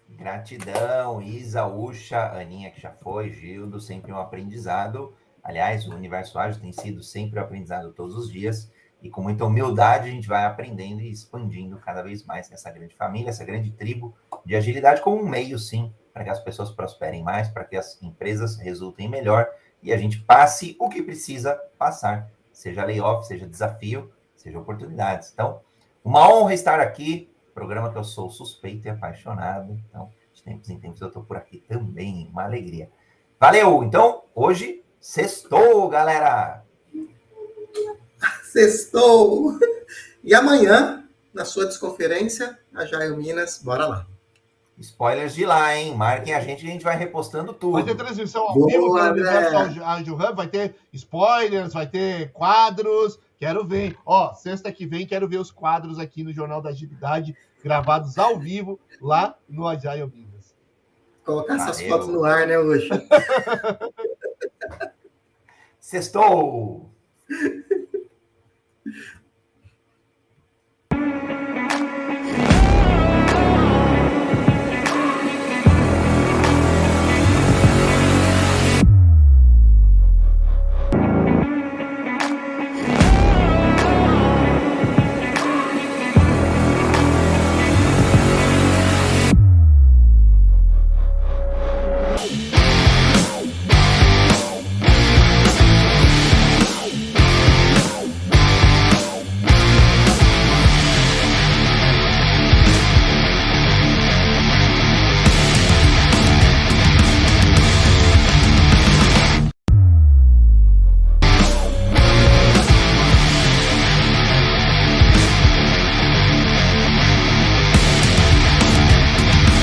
Gratidão, Isa, Ucha, Aninha, que já foi, Gildo, sempre um aprendizado. Aliás, o Universo Ágil tem sido sempre um aprendizado todos os dias. E com muita humildade, a gente vai aprendendo e expandindo cada vez mais essa grande família, essa grande tribo de agilidade, como um meio, sim, para que as pessoas prosperem mais, para que as empresas resultem melhor e a gente passe o que precisa passar, seja layoff, seja desafio, seja oportunidades. Então, uma honra estar aqui programa que eu sou suspeito e apaixonado. Então, de tempos em tempos eu estou por aqui também, uma alegria. Valeu! Então, hoje, sextou, galera! Sextou! E amanhã, na sua desconferência, a Jair Minas, bora lá. Spoilers de lá, hein? Marquem a gente, a gente vai repostando tudo. Vai ter transmissão ao Boa, vivo do Universo Ágil Hub, vai ter spoilers, vai ter quadros. Quero ver. Ó, sexta que vem, quero ver os quadros aqui no Jornal da Agilidade gravados ao vivo lá no Agile Business. Colocar Valeu. essas fotos no ar, né, hoje? Sextou! Thank you.